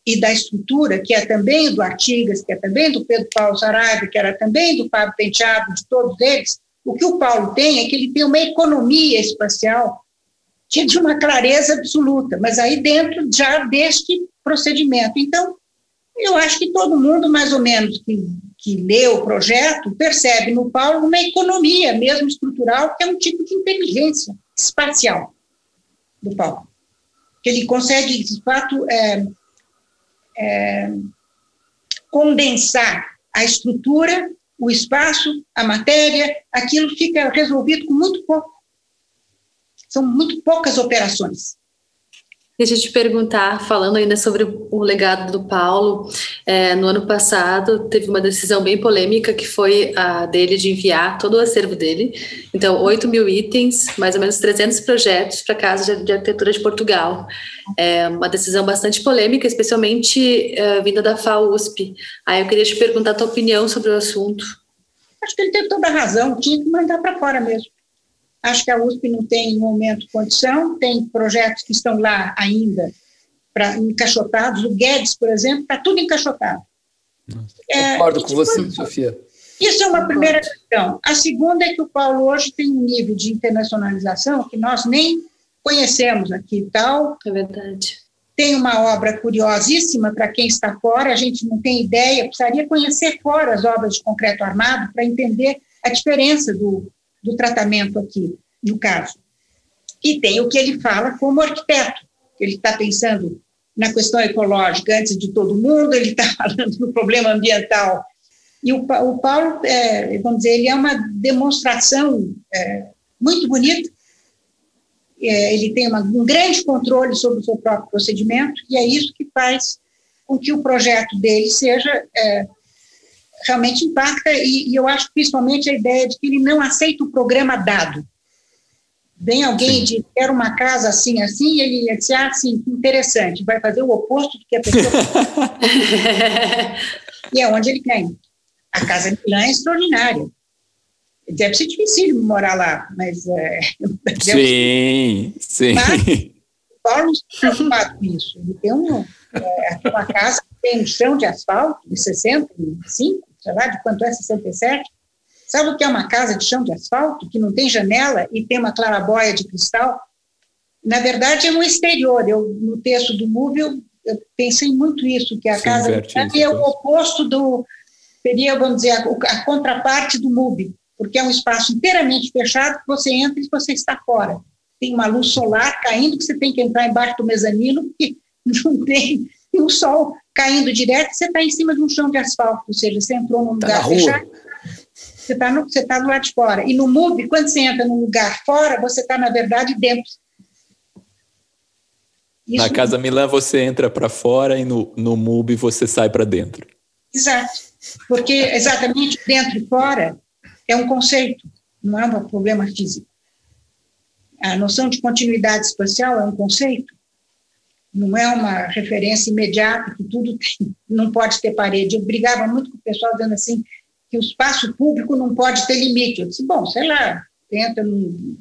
e da estrutura, que é também do Artigas, que é também do Pedro Paulo Saraiva, que era também do Fábio Penteado, de todos eles, o que o Paulo tem é que ele tem uma economia espacial que é de uma clareza absoluta, mas aí dentro já deste procedimento. Então, eu acho que todo mundo, mais ou menos, que, que lê o projeto, percebe no Paulo uma economia, mesmo estrutural, que é um tipo de inteligência espacial do Paulo. Que ele consegue, de fato, é, é, condensar a estrutura, o espaço, a matéria, aquilo fica resolvido com muito pouco. São muito poucas operações. Deixa eu te perguntar, falando ainda sobre o legado do Paulo, é, no ano passado teve uma decisão bem polêmica que foi a dele de enviar todo o acervo dele, então 8 mil itens, mais ou menos 300 projetos para a Casa de, Arquitetura de Portugal. É uma decisão bastante polêmica, especialmente é, vinda da FAUSP. Aí eu queria te perguntar a tua opinião sobre o assunto. Acho que ele teve toda a razão, tinha que mandar para fora mesmo. Acho que a USP não tem, no momento, condição, tem projetos que estão lá ainda para encaixotados. O Guedes, por exemplo, está tudo encaixotado. É, Concordo com você, foi, Sofia. Isso é uma primeira questão. A segunda é que o Paulo hoje tem um nível de internacionalização que nós nem conhecemos aqui e tal. É verdade. Tem uma obra curiosíssima para quem está fora, a gente não tem ideia, precisaria conhecer fora as obras de concreto armado para entender a diferença do, do tratamento aqui, no caso. E tem o que ele fala como arquiteto. Ele está pensando na questão ecológica antes de todo mundo, ele está <laughs> falando no problema ambiental. E o, o Paulo, é, vamos dizer, ele é uma demonstração é, muito bonita. É, ele tem uma, um grande controle sobre o seu próprio procedimento, e é isso que faz com que o projeto dele seja é, realmente impacta, e, e, eu acho principalmente a ideia de que ele não aceita o programa dado. Vem alguém de quer uma casa assim, assim, e ele diz, ah, sim, interessante, vai fazer o oposto do que a pessoa. <laughs> e é onde ele quer. A casa de Milã é extraordinária. Deve ser difícil morar lá, mas. É, <laughs> sim, sim. Mas Paulo está preocupado com isso. Ele tem um, é, uma casa que tem um chão de asfalto de 65, sei lá, de quanto é 67. Sabe o que é uma casa de chão de asfalto, que não tem janela e tem uma clarabóia de cristal? Na verdade, é no exterior. Eu, no texto do MUV, eu, eu pensei muito isso, que a casa é o oposto do, seria, vamos dizer, a, a contraparte do MUB, porque é um espaço inteiramente fechado que você entra e você está fora. Tem uma luz solar caindo que você tem que entrar embaixo do mezanino, porque <laughs> não tem, tem o sol caindo direto, você está em cima de um chão de asfalto, ou seja, você entrou num tá lugar fechado, você está você tá do lado de fora. E no MUB, quando você entra num lugar fora, você está, na verdade, dentro. Isso na Casa Milan você entra para fora e no, no MUB você sai para dentro. Exato. Porque exatamente dentro e fora é um conceito, não é um problema físico. A noção de continuidade espacial é um conceito, não é uma referência imediata que tudo tem, não pode ter parede. Eu brigava muito com o pessoal dizendo assim que o espaço público não pode ter limite. Eu disse, bom, sei lá, entra num,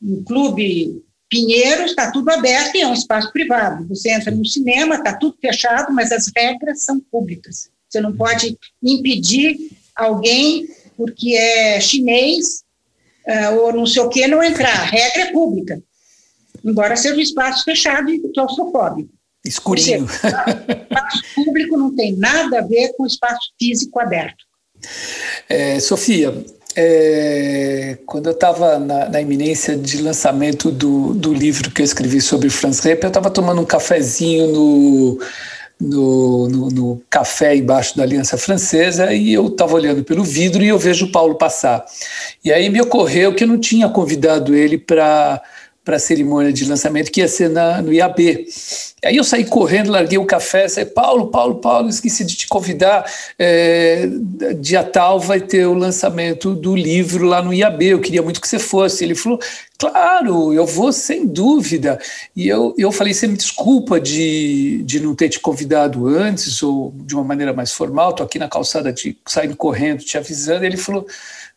num clube Pinheiros, está tudo aberto e é um espaço privado. Você entra no cinema, está tudo fechado, mas as regras são públicas. Você não pode impedir alguém porque é chinês uh, ou não sei o que não entrar. A regra é pública, embora seja um espaço fechado e claustrofóbico. Escurinho. Seja, espaço público não tem nada a ver com espaço físico aberto. É, Sofia, é, quando eu estava na, na, iminência de lançamento do, do livro que eu escrevi sobre Franz Repp, eu estava tomando um cafezinho no no, no, no, café embaixo da Aliança Francesa e eu estava olhando pelo vidro e eu vejo o Paulo passar. E aí me ocorreu que eu não tinha convidado ele para para a cerimônia de lançamento que ia ser na, no IAB. Aí eu saí correndo, larguei o café, saí, Paulo, Paulo, Paulo, esqueci de te convidar, é, dia tal vai ter o lançamento do livro lá no IAB, eu queria muito que você fosse. Ele falou, claro, eu vou sem dúvida. E eu, eu falei, você me desculpa de, de não ter te convidado antes, ou de uma maneira mais formal, estou aqui na calçada de, saindo correndo, te avisando. Ele falou,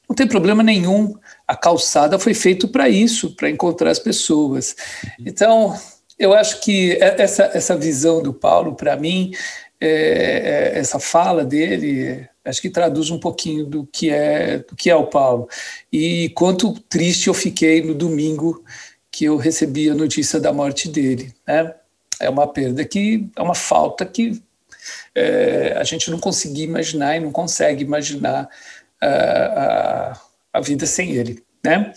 não tem problema nenhum, a calçada foi feita para isso, para encontrar as pessoas. Então, eu acho que essa, essa visão do Paulo, para mim, é, é, essa fala dele, acho que traduz um pouquinho do que é do que é o Paulo. E quanto triste eu fiquei no domingo que eu recebi a notícia da morte dele. Né? É uma perda que é uma falta que é, a gente não conseguia imaginar e não consegue imaginar a, a vida sem ele, né?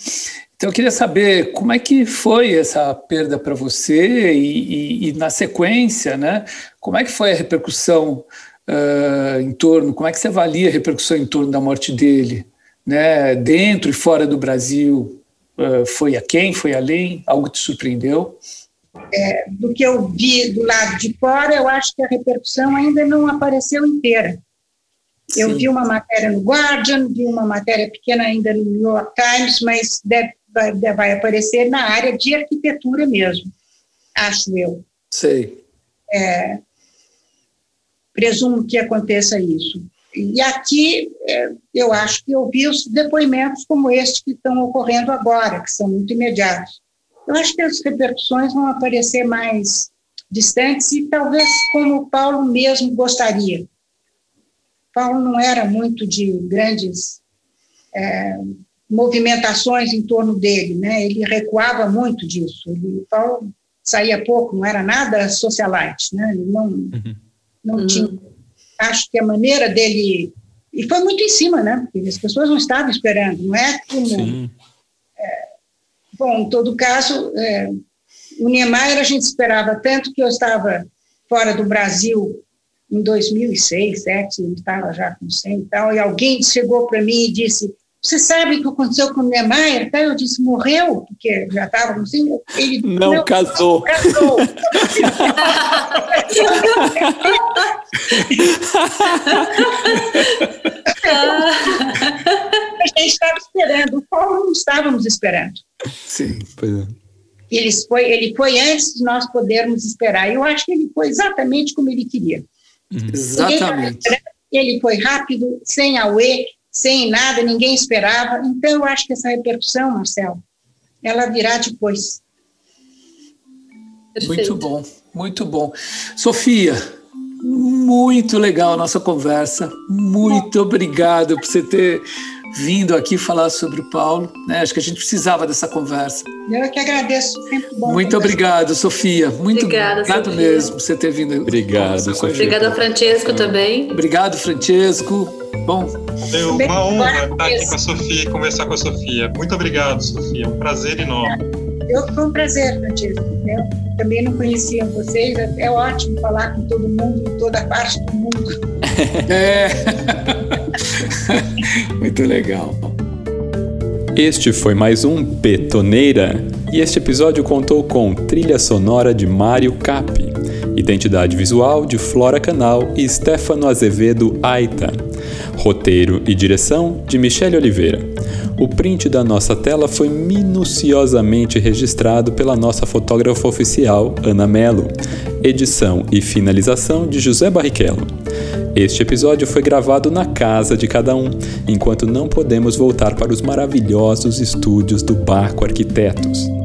Então eu queria saber como é que foi essa perda para você e, e, e, na sequência, né? Como é que foi a repercussão uh, em torno? Como é que você avalia a repercussão em torno da morte dele, né? Dentro e fora do Brasil, uh, foi a quem? Foi além? Algo te surpreendeu? É, do que eu vi do lado de fora, eu acho que a repercussão ainda não apareceu inteira. Eu Sim. vi uma matéria no Guardian, vi uma matéria pequena ainda no New York Times, mas deve, vai, vai aparecer na área de arquitetura mesmo, acho eu. Sei. É, presumo que aconteça isso. E aqui, é, eu acho que eu vi os depoimentos como este que estão ocorrendo agora, que são muito imediatos. Eu acho que as repercussões vão aparecer mais distantes e talvez como o Paulo mesmo gostaria. Paulo não era muito de grandes é, movimentações em torno dele, né? Ele recuava muito disso. Ele, Paulo saía pouco, não era nada socialite, né? Ele não, uhum. não uhum. tinha. Acho que a maneira dele e foi muito em cima, né? Porque as pessoas não estavam esperando, não é como. É, bom, em todo caso, é, o Niemeyer a gente esperava tanto que eu estava fora do Brasil em 2006, 2007, ele estava já com 100 e tal, e alguém chegou para mim e disse, você sabe o que aconteceu com o Niemeyer? Eu disse, morreu, porque já estava assim. Ele não, não casou. Casou. <laughs> a gente estava esperando, o Paulo não estávamos esperando. Sim, pois é. Ele foi, ele foi antes de nós podermos esperar. Eu acho que ele foi exatamente como ele queria. Uhum. Exatamente. Ele foi rápido, sem auê, sem nada, ninguém esperava. Então, eu acho que essa repercussão, Marcelo, ela virá depois. Muito bom, muito bom. Sofia, muito legal a nossa conversa. Muito obrigado por você ter vindo aqui falar sobre o Paulo. Né? Acho que a gente precisava dessa conversa. Eu é que agradeço. Sempre bom Muito obrigado, Sofia. Muito Obrigada, obrigado Sofia. mesmo por você ter vindo. Obrigado, Sofia. Obrigado, Francesco, também. Obrigado, Francesco. Bom. É uma honra estar aqui com a Sofia e conversar com a Sofia. Muito obrigado, Sofia. É um prazer enorme. Eu, foi um prazer, Francesco. Eu também não conhecia vocês. É ótimo falar com todo mundo, em toda parte do mundo. <laughs> é. <laughs> <laughs> Muito legal. Este foi mais um Betoneira e este episódio contou com trilha sonora de Mário Capi, identidade visual de Flora Canal e Stefano Azevedo Aita, roteiro e direção de Michele Oliveira. O print da nossa tela foi minuciosamente registrado pela nossa fotógrafa oficial, Ana Melo. Edição e finalização de José Barrichello. Este episódio foi gravado na casa de cada um, enquanto não podemos voltar para os maravilhosos estúdios do Barco Arquitetos.